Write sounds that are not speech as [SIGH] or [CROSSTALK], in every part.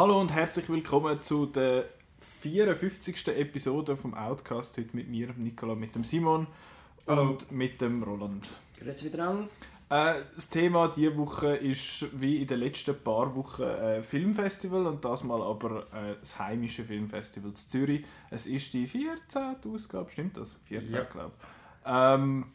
Hallo und herzlich willkommen zu der 54. Episode vom Outcast. Heute mit mir, Nicola, mit dem Simon Hallo. und mit dem Roland. Grüezi wieder an. Äh, das Thema diese Woche ist wie in den letzten paar Wochen ein Filmfestival und das mal aber äh, das heimische Filmfestival in Zürich. Es ist die 14. Ausgabe, stimmt das? 14, Ja. glaube ich. Ähm,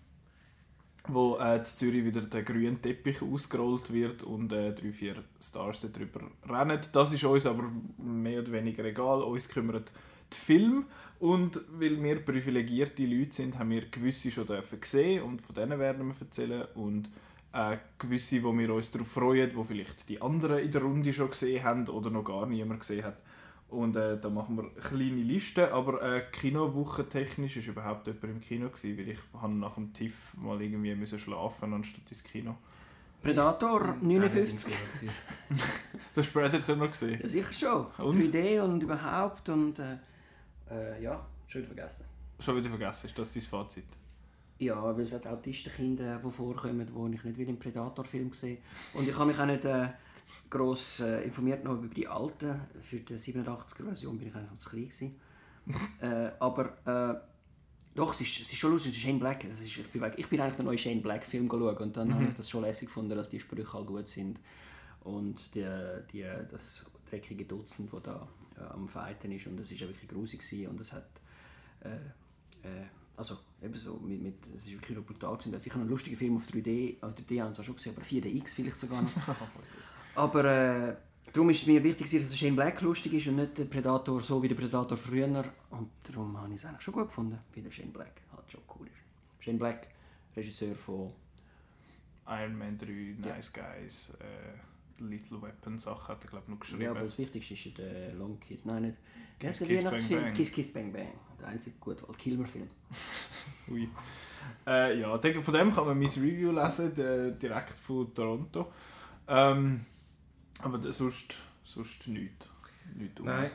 wo äh, in Zürich wieder der grüne Teppich ausgerollt wird und äh, drei, vier Stars darüber rennen. Das ist uns aber mehr oder weniger egal. Uns kümmert die Film und weil wir privilegierte Leute sind, haben wir gewisse schon dürfen sehen und von denen werden wir erzählen und äh, gewisse, wo wir uns darauf freuen, wo vielleicht die anderen in der Runde schon gesehen haben oder noch gar niemand gesehen hat. Und äh, da machen wir eine kleine Liste, aber äh, Kinowoche technisch ist überhaupt jemand im Kino gewesen, weil ich habe nach dem TIFF mal irgendwie müssen schlafen anstatt ins Kino. Predator 59. Du hast Predator noch gesehen? Ja, sicher schon. Und? 3D und überhaupt und äh, äh, ja, schon wieder vergessen. Schon wieder vergessen, ist das dein Fazit? Ja, weil es hat Autistenkinder, die vorkommen, die ich nicht will im Predator-Film sehe. Und ich habe mich auch nicht äh, gross äh, informiert noch über die alten. Für die 87er-Version bin ich eigentlich zu klein gewesen. [LAUGHS] äh, aber äh, doch, es ist, es ist schon lustig, es ist Shane Black. Es ist, ich, bin, ich bin eigentlich den neuen Shane Black-Film schauen und dann habe ich das schon lässig gefunden, dass die Sprüche all gut sind. Und die, die, das dreckige Dutzend, das da äh, am Fighten ist. Und es war wirklich grusig gewesen und es hat... Also eben so, mit, mit, es ist wirklich brutal gewesen. Also ich habe einen lustigen Film auf 3D, also 3D haben auch schon gesehen, aber 4DX vielleicht sogar noch. [LAUGHS] aber äh, darum ist es mir wichtig, dass der Shane Black lustig ist und nicht der Predator so wie der Predator früher. Und darum habe ich es eigentlich schon gut gefunden, wie der Shane Black halt schon cool ist. Shane Black, Regisseur von Iron Man 3, Nice Guys, äh, Lethal Weapon Sachen hat er glaube ich noch geschrieben. Ja, aber das Wichtigste ist ja der Long Kiss. Nein, nicht. Kiss, der Kiss, Bang, Weihnachtsfilm? Bang. Kiss Kiss Bang Bang. Der einzige gute Walt Kilmer-Film. [LAUGHS] Ui. Äh, ja, ich denke, von dem kann man mein Review lesen, der, direkt von Toronto. Ähm, aber da- sonst, sonst nichts. nichts um. Nein,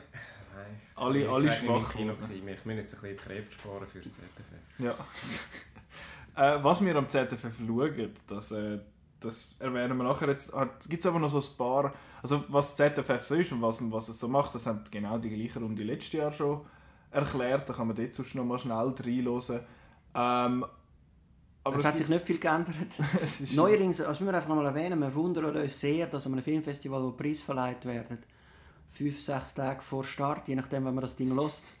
nein. Alle- alle schwach im Kino. geworden. gewesen. Ich muss jetzt ein bisschen die Kräfte sparen für das ZFF. Ja. [LAUGHS] äh, was wir am ZFF schauen, das, äh, das erwähnen wir nachher. Jetzt gibt es aber noch so ein paar, also was ZFF so ist und was, was es so macht, das haben genau die gleiche Runde letztes Jahr schon erklärt. Da kann man dort sonst noch mal schnell reinhören. Ähm, aber es hat sich nicht viel geändert. [LAUGHS] es Neuerdings, das müssen wir einfach noch mal erwähnen, wir wundern uns sehr, dass an einem Filmfestival, wo Preise verleiht werden, fünf, sechs Tage vor Start, je nachdem, wenn man das Ding lost,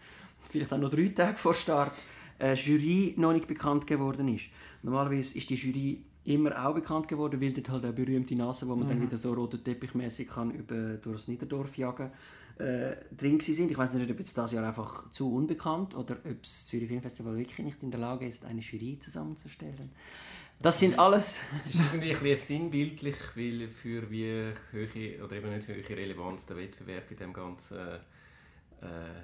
vielleicht auch noch drei Tage vor Start, eine Jury noch nicht bekannt geworden ist. Normalerweise ist die Jury immer auch bekannt geworden, weil dort halt eine berühmte Nase, wo man dann wieder so rote Teppichmäßig kann über durchs Niederdorf jagen, äh, drin sind. Ich weiß nicht, ob jetzt das Jahr einfach zu unbekannt oder ob das Zürich Filmfestival wirklich nicht in der Lage ist, eine Jury zusammenzustellen. Das sind alles [LAUGHS] Es ist irgendwie ein bisschen sinnbildlich, weil für wie hohe oder eben nicht hohe Relevanz der Wettbewerb in dem ganzen äh,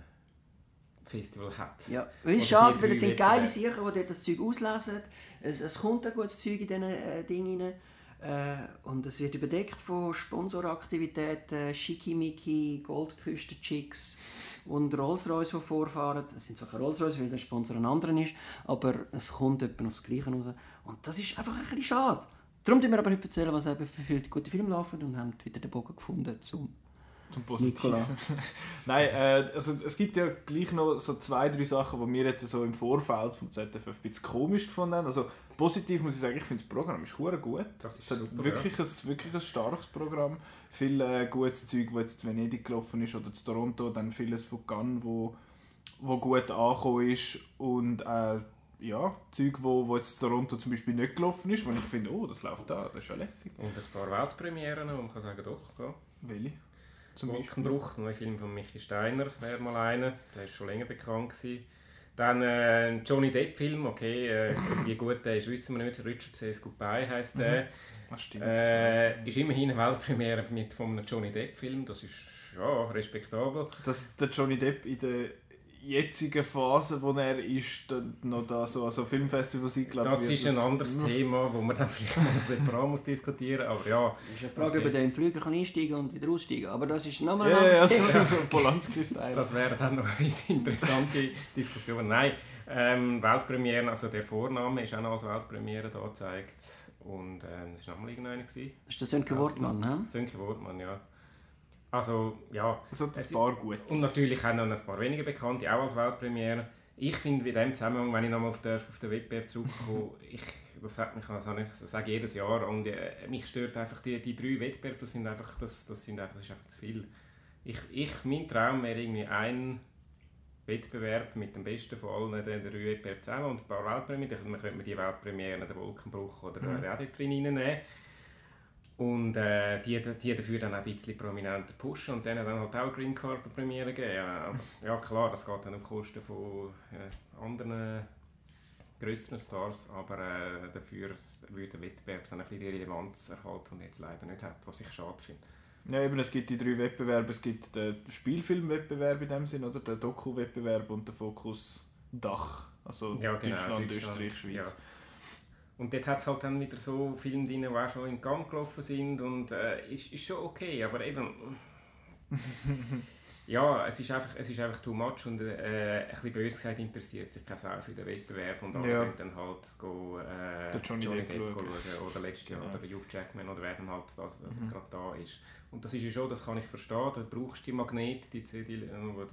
Festival hat. Ja, es ist schade, weil es sind geile. Sachen, die dort das Zeug auslesen. Es, es kommt ein gutes Zeug in diesen äh, Dingen rein. Äh, und es wird überdeckt von Sponsoraktivitäten, Schickimicki, Goldküsten-Chicks und Rolls-Royce, die vorfahren. Es sind zwar keine Rolls-Royce, weil der Sponsor ein anderer ist, aber es kommt etwa aufs Gleiche raus. Und das ist einfach ein bisschen schade. Darum tun wir aber heute erzählen, was eben für viele gute Filme laufen und haben wieder den Bogen gefunden zum Zum Positiven. [LAUGHS] Nein, äh, also es gibt ja gleich noch so zwei, drei Sachen, die wir jetzt so im Vorfeld vom ZFF ein bisschen komisch gefunden haben. Also positiv muss ich sagen, ich finde das Programm ist hure gut. Das ist es hat super, wirklich, ein, wirklich ein starkes Programm. Viel äh, gutes Zeug, das jetzt zu Venedig gelaufen ist oder zu Toronto, dann vieles von Cannes, wo, wo gut angekommen ist und äh, ja, Zeug, wo, wo jetzt zu Toronto zum Beispiel nicht gelaufen ist, wo ich finde, oh, das läuft da, das ist ja lässig. Und ein paar Weltpremieren, wo man kann sagen, doch, ja. Welche? Zum ein neuer Film von Michi Steiner wäre mal einer, der ist schon länger bekannt gewesen. Dann äh, ein Johnny Depp-Film, okay, äh, wie gut der ist, wissen wir nicht. Richard Says Goodbye heisst der. Das stimmt. Äh, ist immerhin eine Weltpremiere mit von einem Johnny Depp-Film, das ist ja respektabel. dass der Johnny Depp in der jetzigen Phase, wo er ist, dann noch da so an so Filmfestivals eingeladen Das ist ein anderes [LAUGHS] Thema, wo man dann vielleicht mal separat muss diskutieren muss, aber ja. Es ist eine Frage, Okay. ob er den Flüger kann einsteigen und wieder aussteigen Aber das ist nochmal Ja, ein ja, anderes ja, Thema. so Polanski-Style. Das wäre dann noch eine interessante Diskussion. Nein, ähm, Weltpremieren, also der Vorname ist auch noch als Weltpremiere da gezeigt. Und ähm, das war nochmal irgendeiner. Das ist der Sönke Wortmann, ne? Sönke Wortmann, ja. Also, ja. Hat ein paar gute. Und natürlich auch noch ein paar weniger bekannte, auch als Weltpremiere. Ich finde in dem Zusammenhang, wenn ich nochmal auf den, auf den Wettbewerb zurückkomme, [LAUGHS] ich, das, hat mich, habe ich, das sage ich jedes Jahr, und äh, mich stört einfach die, die drei Wettbewerbe, das, sind einfach, das, das, sind einfach, das ist einfach zu viel. Ich, ich, mein Traum wäre irgendwie ein Wettbewerb mit dem Besten von allen den drei Wettbewerben zusammen und ein paar Weltpremiere. Dann könnte man die Weltpremiere, den Wolkenbruch oder Mhm. drin reinnehmen. Und äh, die, die dafür dann auch ein bisschen prominenter pushen und denen dann halt auch Green Carpet Premiere geben. Ja, ja klar, das geht dann auf Kosten von äh, anderen größeren Stars, aber äh, dafür würde der Wettbewerb dann ein bisschen die Relevanz erhalten und jetzt leider nicht hat, was ich schade finde. Ja, eben, es gibt die drei Wettbewerbe. Es gibt den Spielfilmwettbewerb in dem Sinn, oder den Doku-Wettbewerb und den Fokus Dach. Also Ja, genau, Deutschland, Deutschland, Österreich, Schweiz. ja. Und dort hat es halt dann wieder so Filme drin, die auch schon in Gang gelaufen sind und äh, ist, ist schon okay, aber eben... [LAUGHS] ja, es ist, einfach, es ist einfach too much und äh, ein bisschen bös gesagt interessiert sich Sau für den Wettbewerb und alle Ja. können dann halt go, äh, Den Johnny Depp schauen. oder letztes Jahr oder Hugh Jackman oder wer dann halt das, das Mhm. gerade da ist. Und das ist ja schon, das kann ich verstehen, da brauchst du die Magnet, die, ziehen die,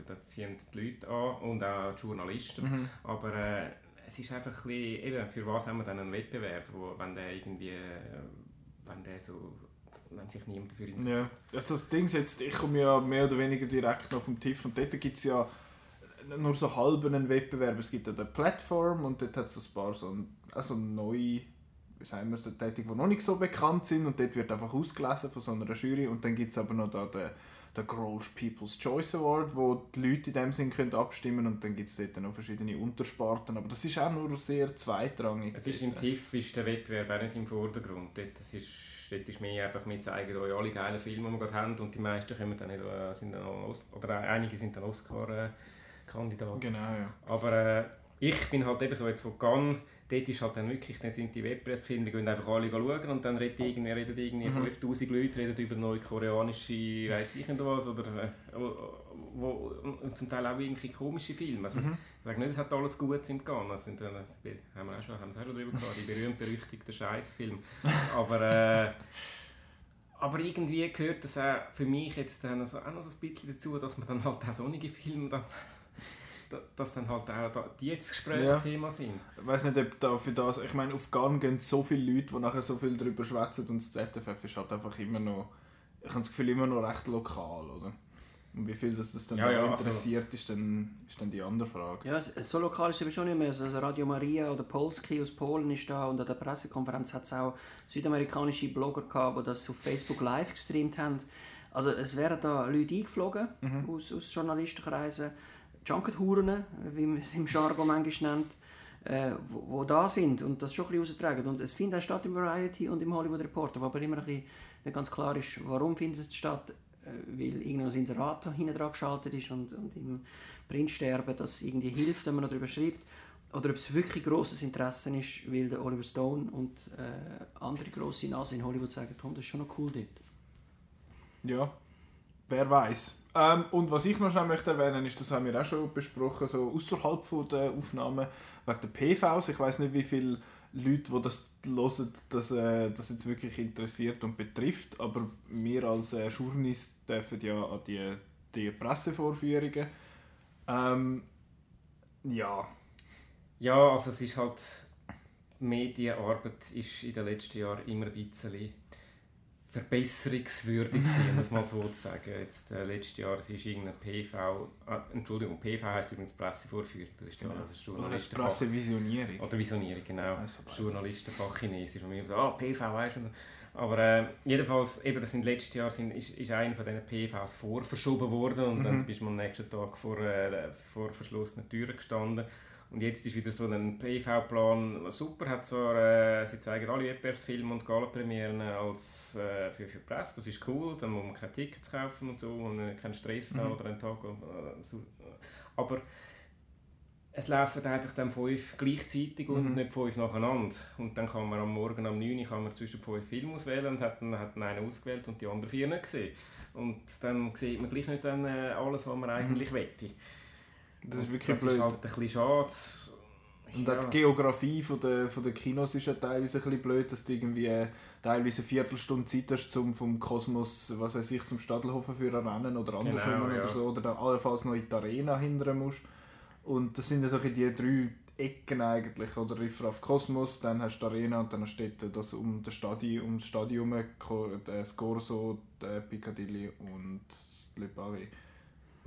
da ziehen die Leute an und auch die Journalisten. Mhm. Aber äh, es ist einfach ein bisschen, eben, für was haben wir dann einen Wettbewerb, wo, wenn der irgendwie, wenn der so, wenn sich niemand dafür interessiert. Ja, also das Ding ist jetzt, ich komme ja mehr oder weniger direkt noch vom TIFF und dort gibt es ja nur so halb einen Wettbewerb. Es gibt ja eine Plattform und dort hat es ein paar so also neue, wie sagen wir, so Tätig, die noch nicht so bekannt sind und dort wird einfach ausgelesen von so einer Jury und dann gibt es aber noch da den, den Grolsch People's Choice Award, wo die Leute in dem Sinn können abstimmen und dann gibt es dort noch verschiedene Untersparten, aber das ist auch nur sehr zweitrangig. Es ist im. TIFF ist der Wettbewerb auch nicht im Vordergrund. Dort, das ist, dort ist mehr einfach, wir zeigen euch alle geilen Filme, die wir gerade haben und die meisten kommen dann nicht, äh, sind dann Os- oder einige sind dann Oscar-Kandidaten. Genau, ja. Aber äh, ich bin halt eben so jetzt von Cannes, dort ist halt dann wirklich, dann sind die Wettbewerbsfilme, die gehen einfach alle schauen und dann reden irgendwie, reden irgendwie Mhm. 5000 Leute reden über neue koreanische, weiss ich nicht was, oder äh, wo, und zum Teil auch irgendwie komische Filme. Also, Mhm. Ich sage nicht, es hat alles Gutes im Cannes, das sind dann, äh, haben wir auch schon, haben wir auch schon drüber gehabt, die berühmt-berüchtigten Scheißfilme. Aber äh, aber irgendwie gehört das auch für mich jetzt dann so, auch noch so ein bisschen dazu, dass man dann halt auch sonnige Filme dann, da- dass dann halt auch da, die jetzt Gesprächsthema sind. Ich weiß nicht, ob da für das. Ich meine, auf Garn gehen so viele Leute, die nachher so viel darüber schwätzen und das ZFF ist halt einfach immer noch. Ich habe das Gefühl, immer noch recht lokal, oder? Und wie viel das, das dann Ja, da ja, also- interessiert, ist, dann, ist dann die andere Frage. Ja, so lokal ist es aber schon nicht mehr. Also Radio Maria oder Polski aus Polen ist da und an der Pressekonferenz hat es auch südamerikanische Blogger gehabt, die das auf Facebook live gestreamt haben. Also es wären da Leute eingeflogen aus, aus Journalistenkreisen, Junket-Huren, wie man es im Jargon manchmal nennt, äh, wo, wo da sind und das schon ein bisschen raustragen. Und es findet auch statt im Variety und im Hollywood Reporter, wo aber immer ein bisschen nicht ganz klar ist, warum findet es statt, äh, weil irgendein Inserat hinten dran geschaltet ist und, und im Printsterben das irgendwie hilft, wenn man darüber schreibt. Oder ob es wirklich grosses Interesse ist, weil der Oliver Stone und äh, andere grosse Nasen in Hollywood sagen, Tom, das ist schon noch cool dort. Ja, wer weiß. Ähm, und was ich noch schnell möchte erwähnen, ist, das haben wir auch schon besprochen, so außerhalb der Aufnahmen, wegen der PVs. Ich weiß nicht, wie viele Leute, die das hören, das, äh, das jetzt wirklich interessiert und betrifft, aber wir als äh, Journalist dürfen ja an die, die Pressevorführungen. Ähm, ja, Ja, also es ist halt, Medienarbeit ist in den letzten Jahren immer ein bisschen verbesserungswürdig gewesen, um es mal so zu sagen. Jetzt, äh, letztes Jahr es ist irgendein PV, äh, Entschuldigung, PV heisst übrigens Pressevorführung, das ist ja Genau. das ist oder Journalistenfach. Pressevisionierung. Oder Visionierung, genau. Von beiden. Journalistenfach Chinesisch. Und wir so, ah, PV, weißt du. Aber äh, jedenfalls, eben, das sind letztes Jahr sind, ist, ist einer von diesen PVs vorverschoben worden und dann Mhm. bist du am nächsten Tag vor, äh, vor verschlossenen Türen gestanden. Und jetzt ist wieder so ein PV-Plan super, hat zwar, äh, sie zeigen alle Wettbewerbsfilme und Galapremieren als äh, für, für die Presse, das ist cool, dann muss man keine Tickets kaufen und so und äh, keinen Stress haben Mhm. oder einen Tag. Äh, so, aber es laufen einfach dann fünf gleichzeitig und Mhm. nicht fünf nacheinander. Und dann kann man am Morgen um 9 Uhr kann man zwischen fünf Filmen auswählen und hat dann, hat dann einen ausgewählt und die anderen vier nicht gesehen. Und dann sieht man gleich nicht dann, äh, alles, was man eigentlich wette. Das ist wirklich das blöd. ist halt ein bisschen schade. Und Ja. auch die Geografie von der, von der Kinos ist ja teilweise ein bisschen blöd, dass du irgendwie äh, teilweise eine Viertelstunde Zeit hast, zum vom Kosmos, was weiß ich, zum Stadelhofen für ein Rennen oder andersrum Genau, oder ja. so, oder dann allenfalls noch in die Arena hindern musst. Und das sind ja so bisschen die drei Ecken eigentlich, oder Riffraff Kosmos, dann hast du die Arena und dann hast du das um das Stadion, um das Stadion das Corso, die Piccadilly und das Le Paris.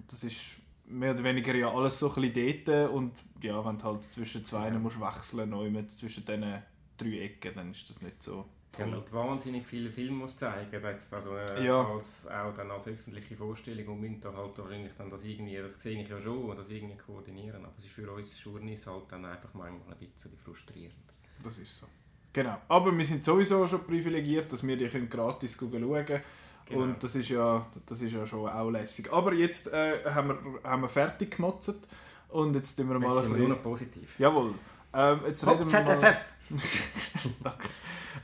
Das ist mehr oder weniger ja alles so ein bisschen dort und ja, wenn du halt zwischen zwei Ja. musst wechseln mit zwischen diesen drei Ecken, dann ist das nicht so Sie haben halt wahnsinnig viele Filme muss zeigen, jetzt also, äh, Ja. als, auch dann als öffentliche Vorstellung und müssen da halt wahrscheinlich dann das irgendwie, das sehe ich ja schon, das irgendwie koordinieren, aber es ist für uns Journeys halt dann einfach manchmal ein bisschen frustrierend. Das ist so. Genau. Aber wir sind sowieso schon privilegiert, dass wir die können gratis schauen können. Genau. Und das ist, ja, das ist ja schon auch lässig. Aber jetzt äh, haben, wir, haben wir fertig gemotzt und jetzt tun wir mal Jetzt ein wir nur bisschen... noch positiv. Jawohl. Ähm, jetzt reden Hopp, wir mal... ZFF! [LAUGHS] Danke.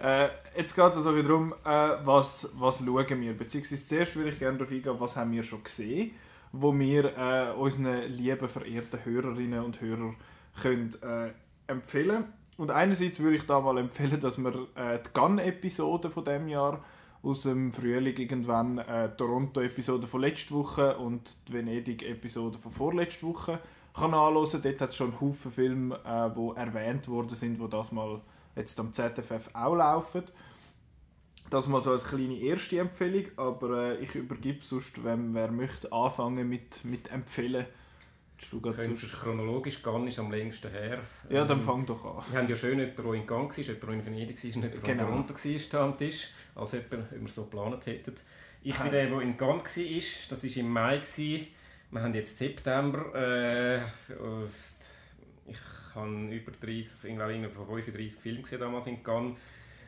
Äh, jetzt geht es also wieder darum, äh, was, was schauen wir. Beziehungsweise zuerst würde ich gerne darauf eingehen, was haben wir schon gesehen, wo wir äh, unseren lieben, verehrten Hörerinnen und Hörern können, äh, empfehlen Und einerseits würde ich da mal empfehlen, dass wir äh, die Gun-Episode von dem Jahr aus dem Frühling irgendwann äh, die Toronto-Episode von letzter Woche und die Venedig-Episode von vorletzter Woche kann anhören. Dort hat es schon Haufen Filme, äh, erwähnt worden sind, wo das mal jetzt am ZFF auch laufen. Das mal so als kleine erste Empfehlung, aber äh, ich übergebe sonst, wenn wer möchte, anfangen mit, mit empfehlen. Willst Du chronologisch gar nicht am längsten her. ja, dann Ähm, fang doch an. Wir haben ja schön jemanden, der in Gang war, jemanden, der in Venedig war und jemanden, der Genau. Toronto war am Tisch, als jemand, wenn wir so geplant hätten. Ich bin der, der in Gang war, das war im Mai. Gewesen. Wir haben jetzt September. Äh, ich habe über 30, ich glaube, irgendwie von 35 Filme gesehen damals in Cannes.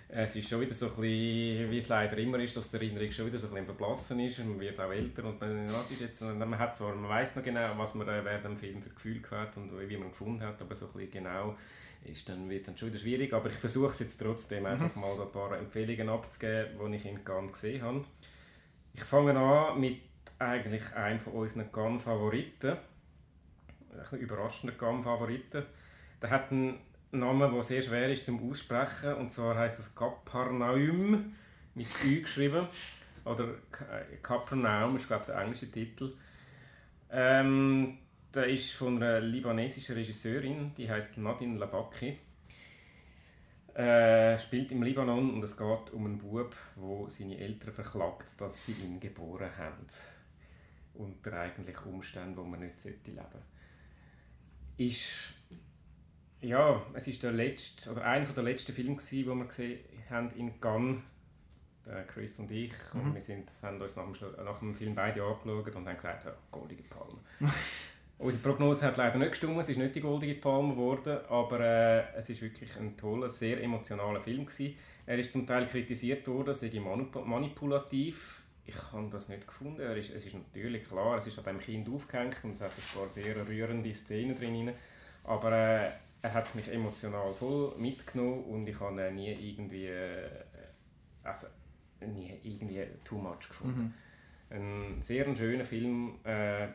Es ist schon wieder so ein bisschen, wie es leider immer ist, dass die Erinnerung schon wieder so ein bisschen verblassen ist. Man wird auch älter und man, was ist jetzt, man, hat zwar, man weiß noch genau, was man äh, während dem Film für Gefühl hat und wie man gefunden hat, aber so ein bisschen genau ist dann, wird dann schon wieder schwierig. Aber ich versuche es jetzt trotzdem einfach mal ein paar Empfehlungen abzugeben, die ich in Cannes gesehen habe. Ich fange an mit eigentlich einem von unseren Cannes-Favoriten. Ein überraschender Cannes-Favoriten. Der hat einen Namen, der sehr schwer ist zum Aussprechen. Und zwar heißt das Kapernaum mit Ü geschrieben. Oder äh, Kapernaum ist, glaube ich, der englische Titel. Ähm, der ist von einer libanesischen Regisseurin, die heißt Nadine Labaki. Äh, spielt im Libanon und es geht um einen Bub, wo seine Eltern verklagt, dass sie ihn geboren haben. Unter eigentlich Umständen, wo man nicht leben sollte. Ist ja, es ist der letzte, oder einer der letzten Filme, gewesen, den wir gesehen haben in Cannes, der Chris und ich. Und wir sind, haben uns nach dem, nach dem Film beide angeschaut und haben gesagt, ja, goldige Palme. [LAUGHS] Unsere Prognose hat leider nicht gestimmt, es ist nicht die goldige Palme geworden, aber äh, es ist wirklich ein toller, sehr emotionaler Film gewesen. Er ist zum Teil kritisiert worden, sei manip manipulativ. Ich habe das nicht gefunden. Er ist, es ist natürlich klar, es ist an dem Kind aufgehängt und es hat ein paar sehr rührende Szenen drin. Aber äh, er hat mich emotional voll mitgenommen und ich habe ihn nie irgendwie, äh, also, nie irgendwie too much gefunden. Ein sehr schöner Film äh,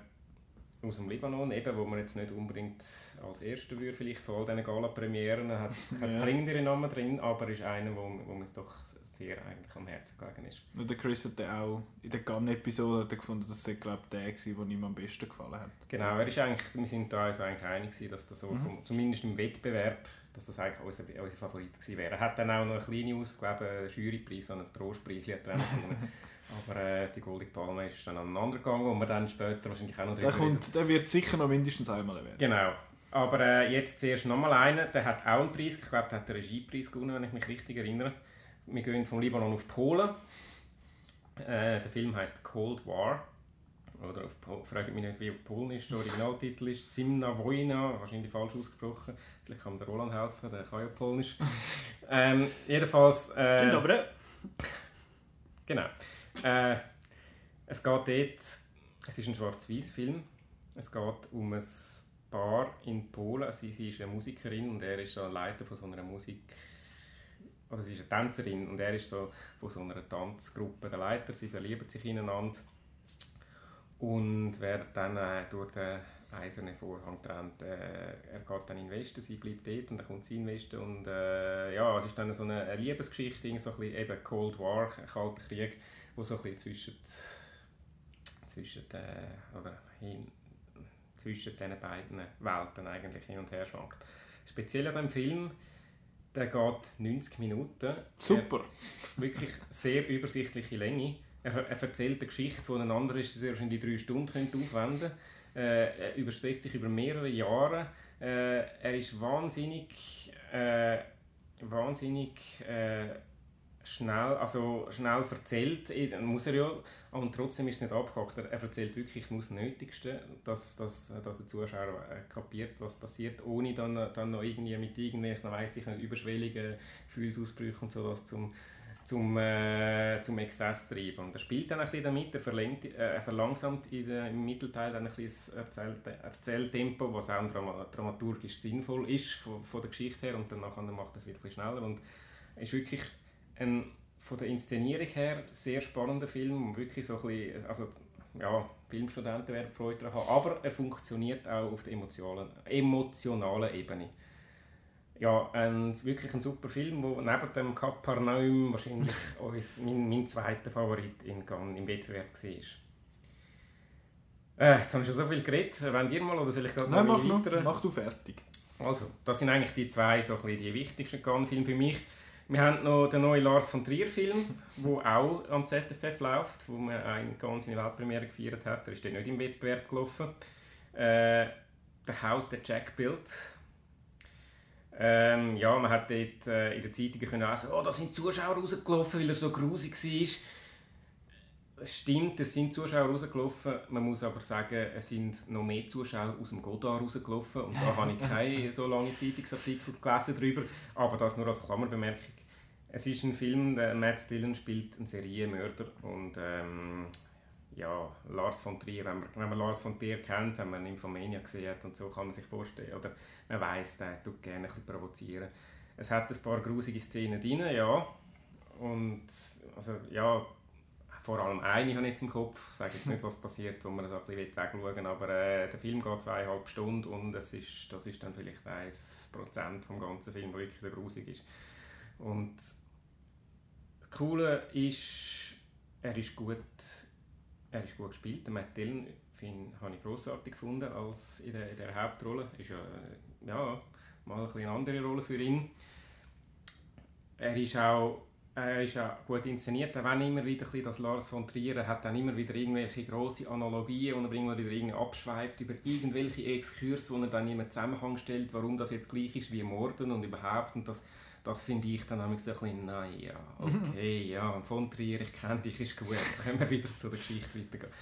aus dem Libanon, eben, wo man jetzt nicht unbedingt als erster würde, vielleicht von all diesen Gala-Premieren, hat es [LAUGHS] Ja. kleinere Namen drin, aber ist einer, wo, wo mir doch sehr eigentlich am Herzen gelegen ist. Und der Chris hat auch in der Gun-Episode hat er gefunden, dass das glaub, der war, der ihm am besten gefallen hat. Genau, er ist eigentlich, wir sind da also eigentlich einig gewesen, dass das so, Mhm. vom, zumindest im Wettbewerb, dass das eigentlich unser, unser Favorit gewesen wäre. Er hat dann auch noch eine kleine Aus, ich glaube, einen Jurypreis, einen Trostpreis er. [LAUGHS] Aber äh, die Goldige Palme ist dann aneinander gegangen und wir dann später wahrscheinlich auch noch Der, drüber reden. kommt, der wird sicher noch mindestens einmal erwähnt. Genau. Aber äh, jetzt zuerst nochmal einer, der hat auch einen Preis, ich glaube, der hat den Regiepreis gewonnen, wenn ich mich richtig erinnere. Wir gehen vom Libanon auf Polen. Äh, der Film heißt Cold War. Oder auf fragt mich nicht, wie auf Polnisch der Originaltitel ist. Simna Wojna, wahrscheinlich falsch ausgesprochen. Vielleicht kann der Roland helfen, der kann ja Polnisch. [LAUGHS] ähm, jedenfalls. Stimmt, Äh, aber Genau. Äh, es geht dort, es ist ein Schwarz-Weiß-Film. Es geht um ein Paar in Polen. Sie, sie ist eine Musikerin und er ist Leiter von so einer Musik... Oder sie ist eine Tänzerin und er ist so von so einer Tanzgruppe der Leiter. Sie verlieben sich ineinander. und wird dann äh, durch den eisernen Vorhang trennt. Äh, er geht dann in den Westen, sie bleibt dort und dann kommt sie in den Westen und äh, ja, es ist dann so eine, Liebesgeschichte, so ein bisschen eben Cold War, Kalter Krieg, wo so ein bisschen zwischen, zwischen, äh, oder hin, zwischen diesen beiden Welten eigentlich hin und her schwankt. Speziell an diesem Film, der geht 90 Minuten. Super. Er, wirklich sehr übersichtliche Länge. Er, er erzählt eine Geschichte, die ein anderer Regisseur schon in die drei Stunden könnte aufwenden könnte. Äh, er überstreckt sich über mehrere Jahre. Äh, er ist wahnsinnig, äh, wahnsinnig äh, schnell, also schnell erzählt, muss er ja, und trotzdem ist es nicht abgehakt. Er, er erzählt wirklich das Nötigste, dass, dass, dass der Zuschauer äh, kapiert, was passiert, ohne dann, dann noch irgendwie mit irgendwelchen, weiss ich nicht, überschwelligen Gefühlsausbrüchen und so das zum zum, äh, zum Exzess zu treiben. Und er spielt dann ein bisschen damit, er, verlängt, äh, er verlangsamt in der, im Mittelteil dann ein bisschen das Erzähl Erzähltempo, was auch dramaturgisch sinnvoll ist von, von der Geschichte her und dann nachher macht er es wirklich schneller und ist wirklich ein von der Inszenierung her sehr spannender Film wirklich so ein bisschen, also ja, Filmstudenten werden Freude daran haben, aber er funktioniert auch auf der emotionalen, emotionalen Ebene ja, ein, wirklich ein super Film, wo neben dem Kapernaum wahrscheinlich [LAUGHS] uns, mein, mein zweiter Favorit in im Wettbewerb war. Äh, jetzt habe ich schon so viel geredet. Wollt ihr mal oder soll ich gerade Nein, noch mach, noch, mach du fertig. Also, das sind eigentlich die zwei so die wichtigsten Cannes-Filme für mich. Wir haben noch den neuen Lars von Trier-Film, der auch am ZFF läuft, wo man in Cannes seine Weltpremiere gefeiert hat. Er ist dann nicht im Wettbewerb gelaufen. Äh, «The House that Jack Built» Ähm, ja, man hat dort äh, in den Zeitungen können lesen, oh, da sind Zuschauer rausgelaufen, weil er so grusig war. Es stimmt, es sind Zuschauer rausgelaufen. Man muss aber sagen, es sind noch mehr Zuschauer aus dem Godard rausgelaufen. Und da [LAUGHS] habe ich keine so lange Zeitungsartikel gelesen darüber. Aber das nur als Klammerbemerkung. Es ist ein Film, der Matt Dillon spielt einen Serienmörder und ähm, ja, Lars von Trier, wenn man, wenn man Lars von Trier kennt, wenn man ihn von Mania gesehen hat und so, kann man sich vorstellen, oder man weiss, der tut gerne ein bisschen provozieren. Es hat ein paar grusige Szenen drin, ja, und also, ja, vor allem eine habe ich jetzt im Kopf, ich sage jetzt nicht, was passiert, wo man so ein bisschen wegschauen aber äh, der Film geht zweieinhalb Stunden und es ist, das ist dann vielleicht 1% vom ganzen Film, der wirklich so grusig ist. Und das Coole ist, er ist gut er ist gut gespielt. Der Matt Dillon habe ich grossartig gefunden als in der, in der Hauptrolle. Ist ja, ja mal ein eine andere Rolle für ihn. Er ist auch er ist auch gut inszeniert, auch wenn immer wieder das Lars von Trier hat dann immer wieder irgendwelche grosse Analogien und er immer wieder irgendwie abschweift über irgendwelche Exkurse, wo er dann immer Zusammenhang stellt, warum das jetzt gleich ist wie Morden und überhaupt. Und das das finde ich dann ein bisschen, naja, okay, ja, von Trier, ich kenne dich, ist gut, dann können wir wieder zu der Geschichte weitergehen.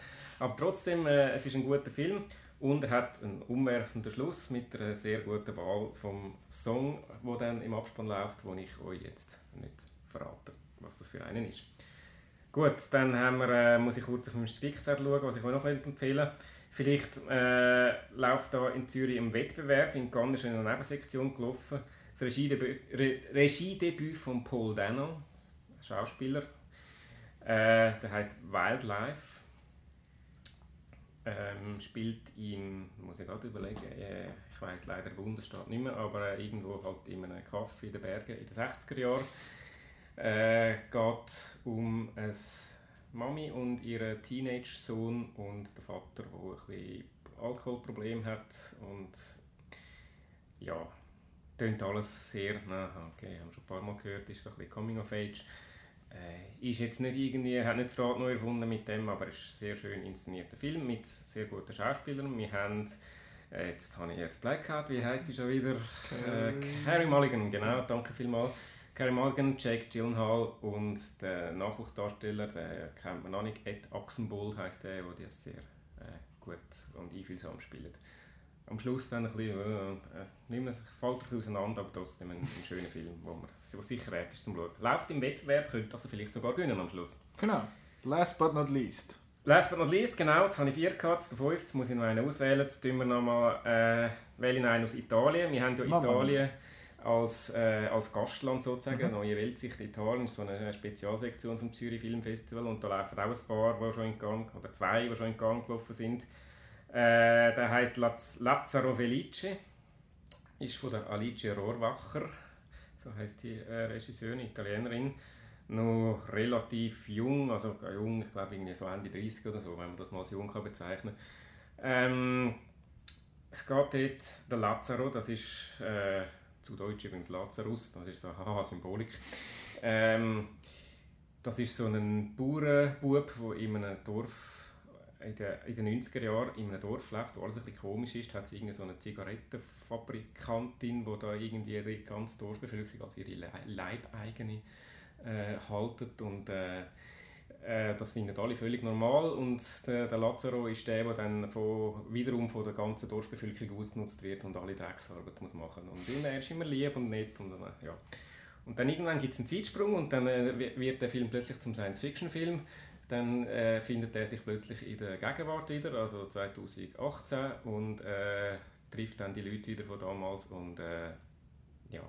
Aber trotzdem, äh, es ist ein guter Film und er hat einen umwerfenden Schluss mit einer sehr guten Wahl vom Song, der dann im Abspann läuft, wo ich euch jetzt nicht verrate, was das für einen ist. Gut, dann haben wir, äh, muss ich kurz auf den Spickzettel schauen, was ich euch noch empfehlen könnte. Vielleicht äh, läuft da in Zürich ein Wettbewerb, in Cannes ist in einer Nebensektion gelaufen, das Regiedebüt, Re Regiedebüt von Paul Dano, Schauspieler. Äh, der heißt Wildlife. Ähm, spielt in, muss ich gerade überlegen, äh, ich weiß leider der Bundesstaat nicht mehr, aber äh, irgendwo halt in einem Kaffee in den Bergen in den 60er Jahren. Äh, geht um eine Mami und ihren Teenage-Sohn und der Vater, der ein bisschen Alkoholproblem hat und ja, klingt alles sehr, na, okay, haben schon ein paar Mal gehört, ist so ein bisschen Coming of Age. Äh, ist jetzt nicht irgendwie, hat nicht das Rad neu erfunden mit dem, aber es ist ein sehr schön inszenierter Film mit sehr guten Schauspielern. Wir haben, äh, jetzt habe ich jetzt Blackout, wie heißt die schon wieder? Äh, Mulligan, genau, danke vielmals. Carrie Mulligan, Jake Gyllenhaal und der Nachwuchsdarsteller, den kennt man noch nicht, Ed Oxenbould heißt der, der das sehr äh, gut und einfühlsam spielt am Schluss dann ein bisschen, äh, äh nicht mehr, fällt ein auseinander, aber trotzdem ein, ein schöner Film, wo man so sicher wert ist zum Schauen. Läuft im Wettbewerb, könnte also vielleicht sogar gewinnen am Schluss. Genau. Last but not least. Last but not least, genau, jetzt habe ich vier gehabt, der fünfte, muss ich noch einen auswählen. Jetzt tun wir noch mal, äh, wählen einen aus Italien. Wir haben ja Mama. Als, äh, als Gastland sozusagen, mhm. Neue Weltsicht Italien, ist so eine Spezialsektion vom Zürich Filmfestival und da laufen auch ein paar, die schon in Gang, oder zwei, die schon in Gang gelaufen sind. Äh, der heißt Laz Lazzaro Felice, ist von der Alice Rohrwacher, so heißt die äh, Regisseurin, Italienerin, noch relativ jung, also jung, ich glaube irgendwie so Ende 30 oder so, wenn man das mal als jung kann bezeichnen kann. Ähm, es geht dort, der Lazaro, das ist äh, zu Deutsch übrigens Lazarus, das ist so haha Symbolik. Ähm, das ist so ein Bauernbub, der in einem Dorf in den, in den 90er Jahren in einem Dorf lebt, wo alles ein bisschen komisch ist, hat sie so eine Zigarettenfabrikantin, die da irgendwie die ganze Dorfbevölkerung als ihre Leibeigene äh, haltet und äh, äh, das finden alle völlig normal und der, der Lazaro ist der, der dann von, wiederum von der ganzen Dorfbevölkerung ausgenutzt wird und alle Drecksarbeit muss machen und er ist immer lieb und nett und äh, ja. Und dann irgendwann gibt es einen Zeitsprung und dann äh, wird der Film plötzlich zum Science-Fiction-Film. Dann äh, findet er sich plötzlich in der Gegenwart wieder, also 2018 und äh, trifft dann die Leute wieder von damals und äh, ja,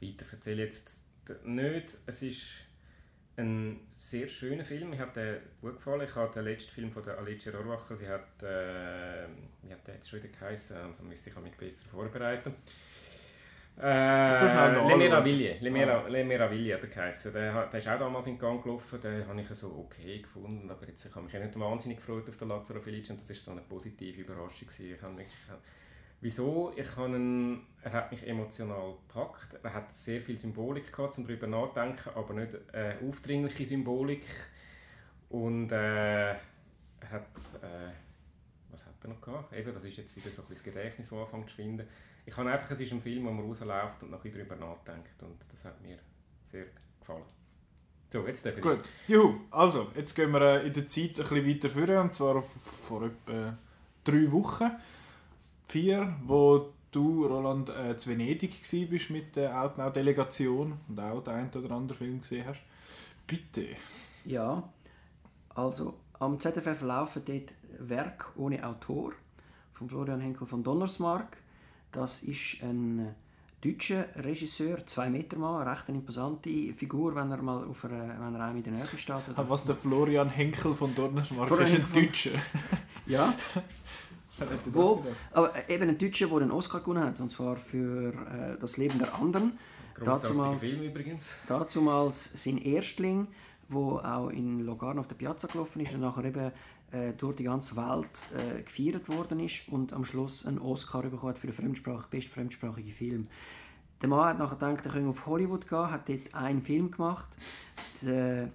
weiter erzähle jetzt nicht. Es ist ein sehr schöner Film. Mir hat der gut gefallen. Ich habe den letzten Film von der Alice Rohrwacher, sie hat, äh, wie hat der jetzt schon wieder geheißen, also müsste ich mich besser vorbereiten. Äh, Le Meraviglie, Le, Mera, ah. Le hat er geheißen. Der, der ist auch damals in Gang gelaufen, den habe ich so okay gefunden, aber jetzt, ich habe mich nicht wahnsinnig gefreut auf den Lazaro Felice und das war so eine positive Überraschung. Ich habe mich, Wieso? Ich habe er hat mich emotional gepackt. Er hat sehr viel Symbolik gehabt, um darüber nachzudenken, aber nicht äh, aufdringliche Symbolik. Und äh, er hat, äh, was hat er noch gehabt? Eben, das ist jetzt wieder so ein das Gedächtnis, das anfängt zu finden. Ich habe einfach, es ist ein Film, wo man rausläuft und nachher darüber nachdenkt und das hat mir sehr gefallen. So, jetzt darf ich. Gut, juhu. Also, jetzt gehen wir äh, in der Zeit ein bisschen weiter vor, und zwar vor etwa drei Wochen vier, wo du, Roland, äh, zu Venedig bist mit der Outnow-Delegation und auch den einen oder anderen Film gesehen hast. Bitte. Ja, also am ZFF laufen dort Werk ohne Autor von Florian Henkel von Donnersmarck. Das ist ein deutscher Regisseur, zwei Meter Mann, recht eine imposante Figur, wenn er mal auf einer, wenn er einem in der Nähe steht. [LAUGHS] Was der Florian Henkel von Donnersmarck ist ein Deutscher. ja, [LAUGHS] Wo, aber eben ein Deutscher, der einen Oscar gewonnen hat, und zwar für äh, Das Leben der anderen. Dazumals, Film übrigens. Dazumals sein Erstling, der auch in Locarno auf der Piazza gelaufen ist und nachher eben äh, durch die ganze Welt äh, gefeiert worden ist und am Schluss einen Oscar bekommen hat für den Fremdsprach, besten fremdsprachigen Film. Der Mann hat nachher gedacht, er könnte auf Hollywood gehen, hat dort einen Film gemacht, The, äh,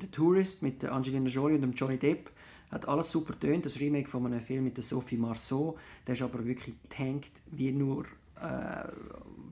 The Tourist mit Angelina Jolie und Johnny Depp hat alles super tönt. Das Remake von einem Film mit der Sophie Marceau, der ist aber wirklich tankt wie nur äh,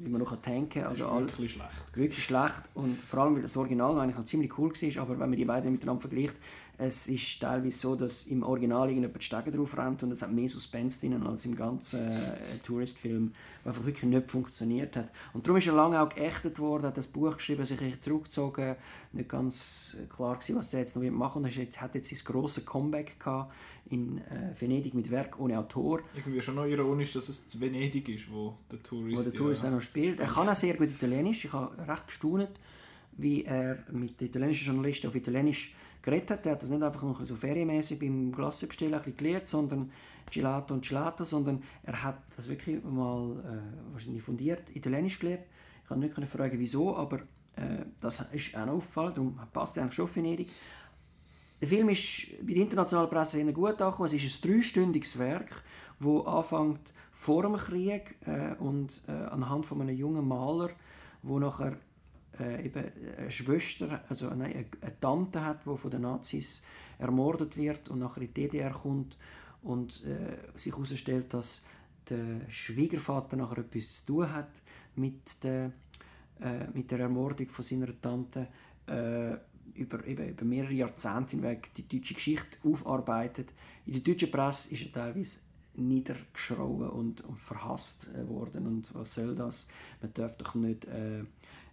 wie man noch tanken kann. Also wirklich schlecht. Wirklich schlecht und vor allem, weil das Original eigentlich noch ziemlich cool war, aber wenn man die beiden miteinander vergleicht, es ist teilweise so, dass im Original irgendjemand die Stege drauf rennt und es hat mehr Suspense drin als im ganzen äh, Tourist-Film, der einfach wirklich nicht funktioniert hat. Und darum ist er lange auch geächtet worden, hat das Buch geschrieben, sich zurückgezogen, nicht ganz klar gewesen, was er jetzt noch machen will. Und er hat jetzt sein grosses Comeback gehabt in äh, Venedig mit Werk ohne Autor. Irgendwie schon noch ironisch, dass es zu Venedig ist, wo der Tourist, wo der Tourist ja, auch noch spielt. Er kann auch sehr gut Italienisch. Ich habe recht gestaunt, wie er mit italienischen Journalisten auf Italienisch geredet hat. Er hat das nicht einfach noch so ferienmäßig beim bisschen gelernt, sondern Gelato und Gelato, sondern er hat das wirklich mal äh, wahrscheinlich fundiert Italienisch gelernt. Ich kann nicht fragen, wieso, aber äh, das ist auch noch aufgefallen, darum passt er eigentlich schon Venedig. Der Film ist bei der internationalen Presse sehr gut angekommen. Es ist ein dreistündiges Werk, das anfängt vor dem Krieg äh, und äh, anhand von einem jungen Maler, wo nachher äh, eben eine Schwester, also eine, eine Tante hat, die von den Nazis ermordet wird und nachher in die DDR kommt und äh, sich herausstellt, dass der Schwiegervater nachher etwas zu tun hat mit der, äh, mit der Ermordung von seiner Tante, äh, über, eben, über mehrere Jahrzehnte hinweg die deutsche Geschichte aufarbeitet. In der deutschen Presse ist er teilweise niedergeschrien und, und verhasst äh, worden. Und was soll das? Man darf doch nicht äh,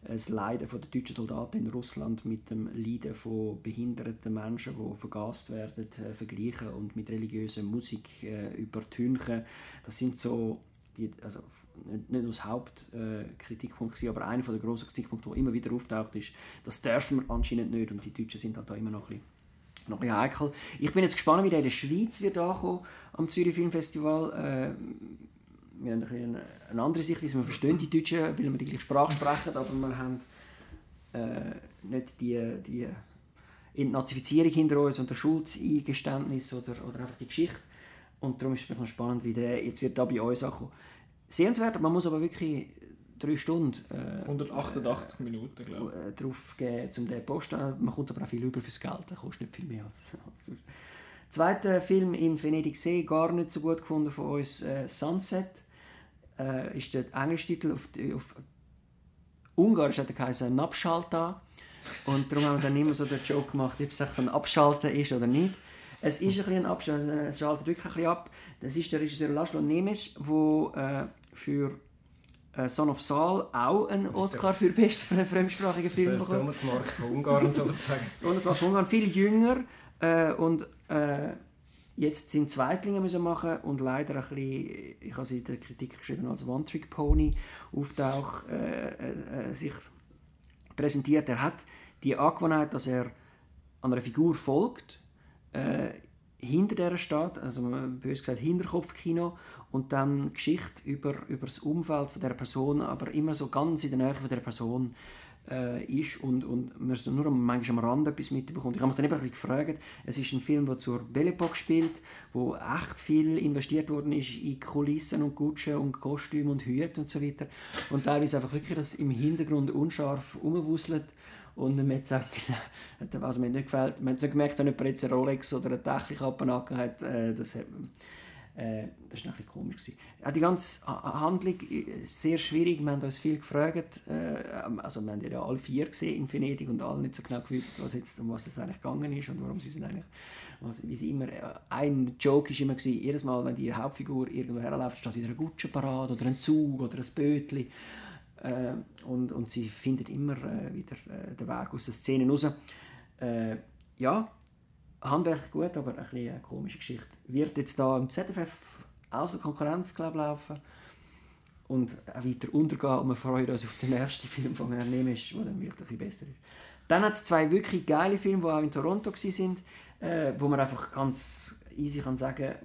das Leiden der deutschen Soldaten in Russland mit dem Leiden von behinderten Menschen, die vergast werden, äh, vergleichen und mit religiöser Musik äh, übertünchen. Das sind so die, also nicht, nur das Hauptkritikpunkt, äh, aber einer der grossen Kritikpunkte, der immer wieder auftaucht, ist, das dürfen wir anscheinend nicht und die Deutschen sind halt da immer noch ein bisschen, noch ein heikel. Ich bin jetzt gespannt, wie der in der Schweiz wird am Zürich Filmfestival. Äh, wir haben ein eine andere Sicht, wir verstehen die Deutschen, weil wir die gleiche Sprache sprechen, aber wir haben äh, nicht die, die Entnazifizierung hinter uns und der Schuldeingeständnis oder, oder einfach die Geschichte. Und darum ist es noch spannend, wie der jetzt wird da bei uns ankommen. Sehenswert, man muss aber wirklich drei Stunden äh, 188 äh, Minuten, glaube ich. Äh, drauf geben, um den posten. Man kommt aber auch viel über fürs Geld, der kostet nicht viel mehr als... [LAUGHS] als Zweiter Film in Venedig See, gar nicht so gut gefunden von uns, äh, Sunset, äh, ist der englische Titel auf, auf Ungarisch hat er geheißen Napschalta. Und darum haben wir dann immer so den Joke gemacht, ob es ein Abschalten ist oder nicht. Es ist ein, ein Abschalten, es schaltet wirklich ein bisschen ab. Das ist der Regisseur Laszlo Nemes, der äh, für äh, Son of Saul auch einen Oscar für besten fremdsprachigen Film bekommt. Thomas Mark von Ungarn sozusagen. [LAUGHS] Thomas Mark von Ungarn, viel jünger äh, und äh, jetzt sind Zweitlinge müssen machen und leider ein bisschen, ich habe sie in der Kritik geschrieben als One-Trick-Pony auftaucht, äh, äh, äh, sich präsentiert. Er hat die Angewohnheit, dass er einer Figur folgt, äh, hinter der steht, also bös gesagt Hinterkopfkino und dann Geschichte über, über das Umfeld von der Person, aber immer so ganz in der Nähe von der Person äh, ist und, und man nur manchmal am Rand etwas mitbekommt. Ich habe mich dann eben ein bisschen gefragt, es ist ein Film, der zur Belle Epoque spielt, wo echt viel investiert worden ist in Kulissen und Kutschen und Kostüme und Hüte und so weiter und teilweise einfach wirklich das im Hintergrund unscharf umwuselt und man hat gesagt, was mir nicht gefällt, man hat nicht gemerkt, dass jemand jetzt eine Rolex oder eine Technikkappe hat, äh, das hat äh, das war ein komisch. Gewesen. die ganze Handlung äh, sehr schwierig. Wir haben uns viel gefragt. Äh, also wir haben ja alle vier gesehen in Venedig und alle nicht so genau gewusst, was jetzt, um was es eigentlich gegangen ist und warum sie sind eigentlich was, wie sie immer, äh, ein Joke war immer, gewesen, jedes Mal, wenn die Hauptfigur irgendwo herläuft, steht wieder ein Gutsche parat oder ein Zug oder ein Bötli. Äh, und, und sie findet immer äh, wieder den Weg aus der Szene raus. Ja, handwerklich gut, aber ein bisschen eine komische Geschichte. Wird jetzt da im ZFF außer Konkurrenz glaub, laufen und auch weiter untergehen und wir freuen uns auf den nächsten Film von Herrn Nemes, der dann wirklich ein besser ist. Dann hat es zwei wirklich geile Filme, die auch in Toronto waren, äh, wo man einfach ganz easy kann sagen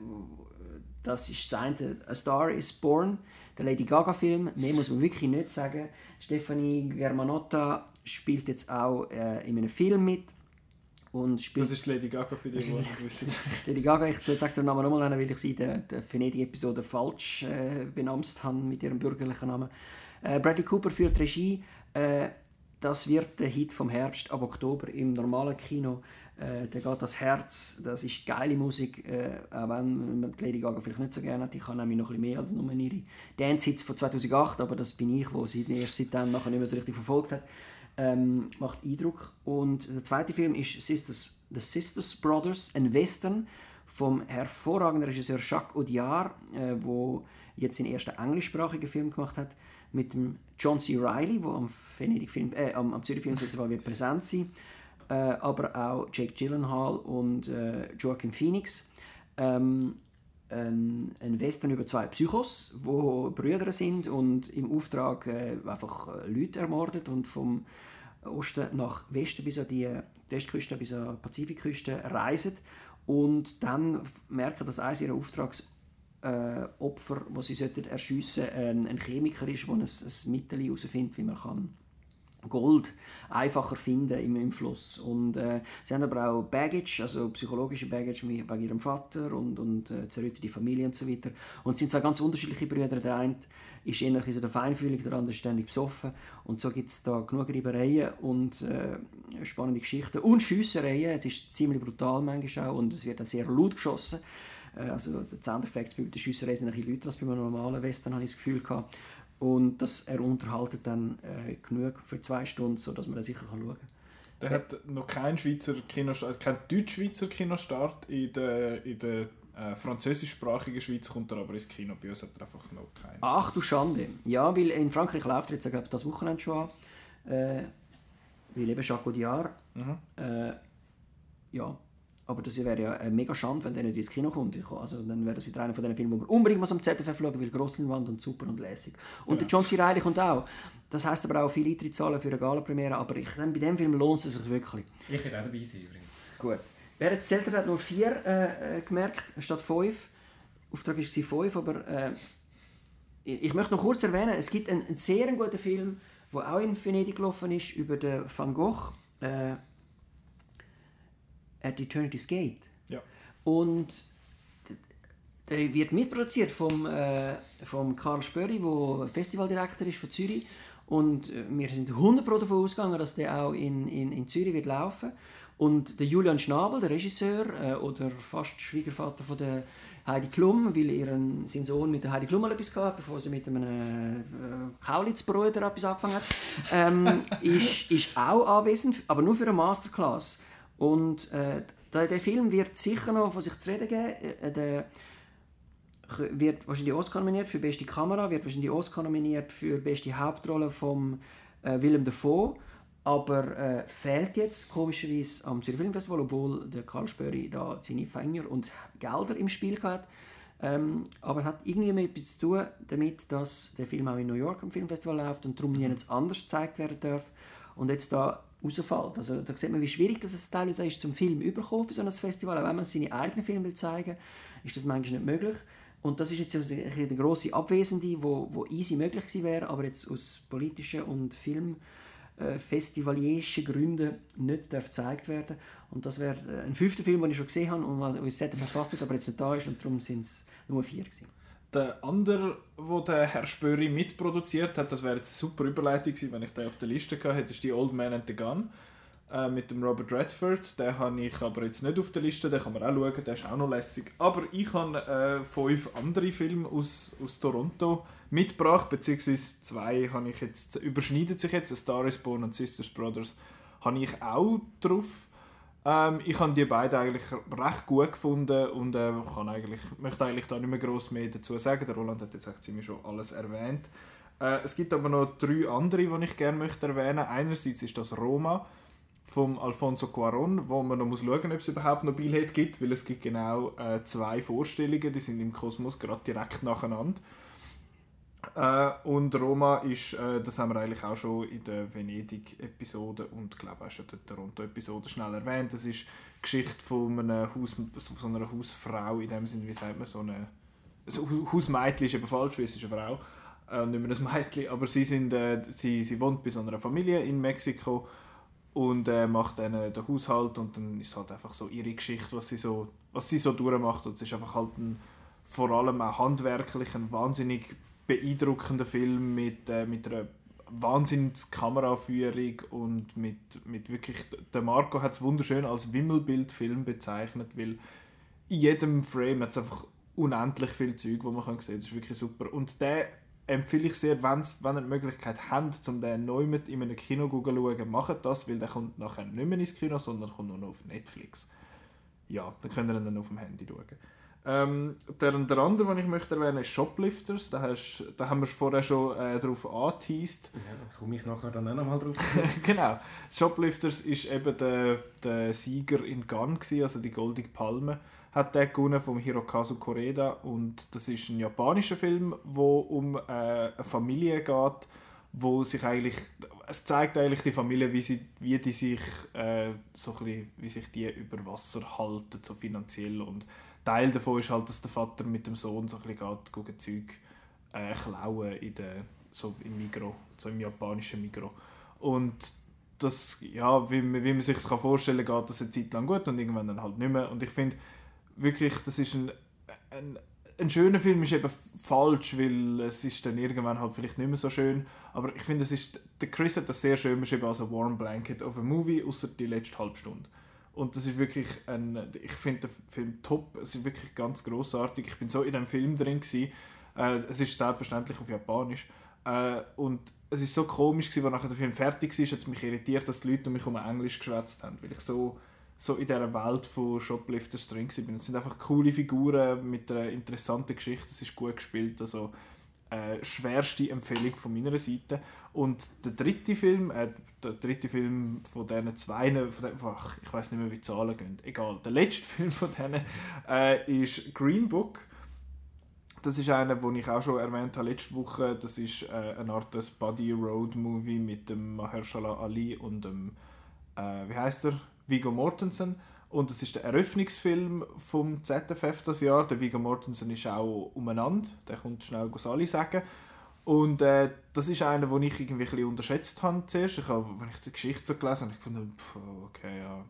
das ist das eine, A Star is Born, der Lady Gaga Film. Mehr muss man wirklich nicht sagen. Stephanie Germanotta spielt jetzt auch äh, in einem Film mit und spielt, das ist Lady Gaga für die, die. [LAUGHS] Lady Gaga, ich sage den Namen nochmal nennen, weil ich sie in der, der Venedig-Episode falsch äh, benamst habe mit ihrem bürgerlichen Namen. Äh, Bradley Cooper führt Regie. Äh, das wird der Hit vom Herbst ab Oktober im normalen Kino. Äh, da geht das Herz, das ist geile Musik, äh, auch wenn man Lady Gaga vielleicht nicht so gerne hat. Ich kann nämlich noch ein bisschen mehr als nur ihre Dance-Hits von 2008, aber das bin ich, der sie erst seitdem nachher nicht mehr so richtig verfolgt hat ähm, macht Eindruck. Und der zweite Film ist Sisters, The Sisters Brothers, ein Western vom hervorragenden Regisseur Jacques Audiard, äh, wo jetzt seinen ersten englischsprachigen Film gemacht hat, mit dem John C. Reilly, der am, Venedig Film, äh, am, am Zürich Filmfestival wird präsent sein, äh, aber auch Jake Gyllenhaal und äh, Joaquin Phoenix. Ähm, ein, ein Western über zwei Psychos, wo Brüder sind und im Auftrag äh, einfach äh, Leute ermordet und vom Osten nach Westen bis an die Westküste, bis an die Pazifikküste reisen und dann merken, dass eines ihrer Auftragsopfer, äh, wo sie sollten erschiessen, ein, ein Chemiker ist, der ein, ein Mittel herausfindet, wie man kann Gold einfacher finden im, im Fluss. Und äh, sie haben aber auch Baggage, also psychologische Baggage bei ihrem Vater und, und äh, zerrüttete Familie und so weiter. Und es sind zwei ganz unterschiedliche Brüder. Der eine ist eher so der Feinfühlig, der andere ständig besoffen. Und so gibt es da genug Reibereien und äh, spannende Geschichten. Und Schiessereien. Es ist ziemlich brutal manchmal auch und es wird auch sehr laut geschossen. Äh, also der Soundeffekt bei der Schiesserei sind ein bisschen lauter als bei einem normalen Western, habe ich das Gefühl gehabt. Und das, er unterhaltet dann äh, genug für zwei Stunden, sodass man da sicher kann schauen kann. Der hat noch keinen Schweizer Kinostart, keinen deutsch-schweizer Kinostart. In der, in der äh, französischsprachigen Schweiz kommt er aber ins Kino. Bei uns hat er einfach noch keinen. Ach du Schande. Ja, weil in Frankreich läuft er jetzt glaube das Wochenende schon an. Äh, weil eben Jacques Audiard. Mhm. Äh, ja, aber das wäre ja eine mega Schande, wenn der nicht ins Kino kommt. Also dann wäre das wieder einer von den Filmen, wo man unbedingt mal am ZFF schauen will, Grossleinwand und super und lässig. Und ja. der John C. Reilly kommt auch. Das heisst aber auch viele Eintrittzahlen für eine Gala-Premiere, aber ich, dann, bei dem Film lohnt es sich wirklich. Ich werde auch dabei sein übrigens. Gut. Wer jetzt zählt, hat nur vier äh, äh, gemerkt, statt fünf. Auftrag war fünf, aber äh, ich möchte noch kurz erwähnen, es gibt einen, einen sehr guten Film, der auch in Venedig gelaufen ist, über den Van Gogh, äh, At Eternity's Gate. Ja. Und der wird mitproduziert vom, äh, vom Karl Spöri, der Festivaldirektor ist von Zürich. Und äh, wir sind 100% davon ausgegangen, dass der auch in, in, in Zürich wird laufen Und der Julian Schnabel, der Regisseur äh, oder fast Schwiegervater von der Heidi Klum, weil ihren, sein Sohn mit der Heidi Klum mal etwas gehabt bevor sie mit einem äh, Kaulitzbruder etwas angefangen hat, ähm, [LAUGHS] ist, ist auch anwesend, aber nur für eine Masterclass. Und äh, der, der Film wird sicher noch von sich zu reden geben. Äh, der wird wahrscheinlich Oscar nominiert für beste Kamera, wird wahrscheinlich Oscar nominiert für beste Hauptrolle von äh, Willem Dafoe aber äh, fehlt jetzt komischerweise am Zürich Filmfestival, obwohl der Karl Spöri da seine Fänger und Gelder im Spiel hat. Ähm, aber es hat irgendwie etwas zu tun damit, dass der Film auch in New York am Filmfestival läuft und darum jetzt anders gezeigt werden darf und jetzt da rausfällt. Also da sieht man, wie schwierig das es teilweise ist, zum Film überkommen für so ein Festival. Auch wenn man seine eigenen Filme will zeigen ist das manchmal nicht möglich. Und das ist jetzt eine grosse Abwesende, wo, wo easy möglich gewesen wäre, aber jetzt aus politischen und Film äh, festivalierischen Gründen nicht gezeigt werden Und das wäre äh, ein fünfter Film, den ich schon gesehen habe und was es verfasst hat, aber jetzt nicht da ist und darum sind es nur vier gewesen. Der andere, wo der Herr Spöri mitproduziert hat, das wäre jetzt eine super Überleitung gewesen, wenn ich den auf der Liste gehabt hätte, ist die Old Man and the Gun äh, mit dem Robert Redford. Den habe ich aber jetzt nicht auf der Liste, den kann man auch schauen, der ist auch noch lässig. Aber ich habe äh, fünf andere Filme aus, aus Toronto mitgebracht, beziehungsweise zwei habe ich jetzt, überschneidet sich jetzt, A Star is Born und Sisters Brothers, habe ich auch drauf. Ähm, ich habe die beiden eigentlich recht gut gefunden und äh, kann eigentlich, möchte eigentlich da nicht mehr gross mehr dazu sagen. Der Roland hat jetzt ziemlich schon alles erwähnt. Äh, es gibt aber noch drei andere, die ich gerne möchte erwähnen. Einerseits ist das Roma vom Alfonso Cuaron, wo man noch muss schauen, ob es überhaupt noch Billhead gibt, weil es gibt genau äh, zwei Vorstellungen, die sind im Kosmos gerade direkt nacheinander. Äh, und Roma ist, äh, das haben wir eigentlich auch schon in der Venedig-Episode und glaube auch schon in der Toronto-Episode schnell erwähnt. Das ist die Geschichte von, einem Haus, so einer Hausfrau, in dem Sinne, wie sagt man, so eine also Hausmädchen ist eben falsch, weil sie ist eine Frau äh, nicht mehr ein Mädchen, aber sie, sind, äh, sie, sie wohnt bei so einer Familie in Mexiko und äh, macht dann äh, den Haushalt und dann ist halt einfach so ihre Geschichte, was sie so, was sie so durchmacht und es ist einfach halt ein, vor allem auch handwerklich ein wahnsinnig beeindruckender Film mit, äh, mit einer wahnsinns Kameraführung und mit, mit wirklich, der Marco hat es wunderschön als Wimmelbildfilm bezeichnet, weil in jedem Frame hat es einfach unendlich viel Zeug, wo man kann sehen. Das ist wirklich super. Und der empfehle ich sehr, wenn's, wenn ihr die Möglichkeit habt, um den neu mit in einem Kino zu schauen, macht das, weil der kommt nachher nicht mehr ins Kino, sondern kommt nur noch auf Netflix. Ja, dann könnt ihr ihn dann auf dem Handy schauen. Ähm, der, der andere, den ich möchte erwähnen, ist Shoplifters. Da, hast, da haben wir vorher schon äh, darauf angeteased. Ja, komme ich nachher dann auch nochmal drauf. [LAUGHS] genau. Shoplifters ist eben der, der Sieger in Gun, also die Goldige Palme hat der gewonnen vom Hirokazu Koreda und das ist ein japanischer Film, wo um äh, eine Familie geht, wo sich eigentlich es zeigt eigentlich die Familie, wie, sie, wie die sich äh, so ein bisschen, wie sich die über Wasser halten, so finanziell und Teil davon ist halt, dass der Vater mit dem Sohn so ein bisschen geht, Zeug äh, klauen in der, so im Migro, so im japanischen Migro. Und das, ja, wie, wie man sich das vorstellen kann, geht das eine Zeit lang gut und irgendwann dann halt nicht mehr. Und ich finde wirklich, das ist ein, ein, ein schöner Film ist eben falsch, weil es ist dann irgendwann halt vielleicht nicht mehr so schön. Aber ich finde, der Chris hat das sehr schön beschrieben als ein Warm Blanket of a Movie, außer die letzte halbe Stunde. Und das ist wirklich ein, ich finde den Film top, es ist wirklich ganz großartig. Ich bin so in dem Film drin gewesen. Äh, es ist selbstverständlich auf Japanisch. Äh, und es ist so komisch gewesen, als nachher der Film fertig war, hat es mich irritiert, dass die Leute um mich um Englisch geschwätzt haben, weil ich so, so in dieser Welt von Shoplifters drin bin. Es sind einfach coole Figuren mit einer interessanten Geschichte, es ist gut gespielt, also äh, schwerste Empfehlung von meiner Seite. Und der dritte Film, äh, der dritte Film von diesen zwei, von den, ach, ich weiß nicht mehr, wie die Zahlen gehen, egal. Der letzte [LAUGHS] Film von denen äh, ist Green Book. Das ist einer, den ich auch schon erwähnt habe letzte Woche. Das ist äh, eine Art Buddy Road Movie mit dem Mahershala Ali und dem, äh, wie heißt er, Viggo Mortensen. Und das ist der Eröffnungsfilm vom ZFF das Jahr. Der Viggo Mortensen ist auch umeinander. Der kommt schnell Sali sagen. Und äh, das ist einer, den ich irgendwie ein unterschätzt habe zuerst. Ich habe, wenn ich die Geschichte so gelesen habe, ich gefunden, okay, ja.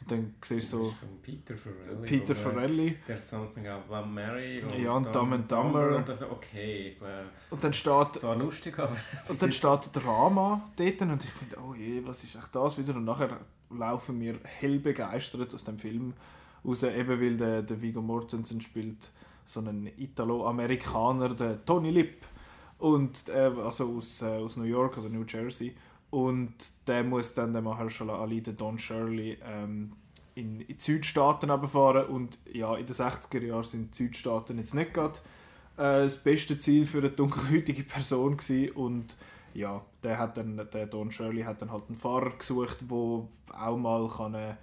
Und dann siehst du so... Peter Farrelly. Peter Farrelly. There's Something About Mary. Und ja, und Dumb and Dumber. Und also, okay, ich glaube... Und dann steht... So lustig, aber... [LAUGHS] Und dann steht Drama dort und ich finde, oh je, was ist echt das wieder? Und nachher laufen wir hell begeistert aus dem Film raus, eben weil der, der Viggo Mortensen spielt so einen Italo-Amerikaner, der Tony Lip, und, äh, also aus, äh, aus New York oder New Jersey. Und der muss dann der Mahershala Ali, der Don Shirley, ähm, in, in die Südstaaten fahren und ja, in den 60er Jahren sind die Südstaaten jetzt nicht gerade äh, das beste Ziel für eine dunkelhäutige Person gewesen. und ja, der, hat dann, der Don Shirley hat dann halt einen Fahrer gesucht, wo auch mal kann, äh,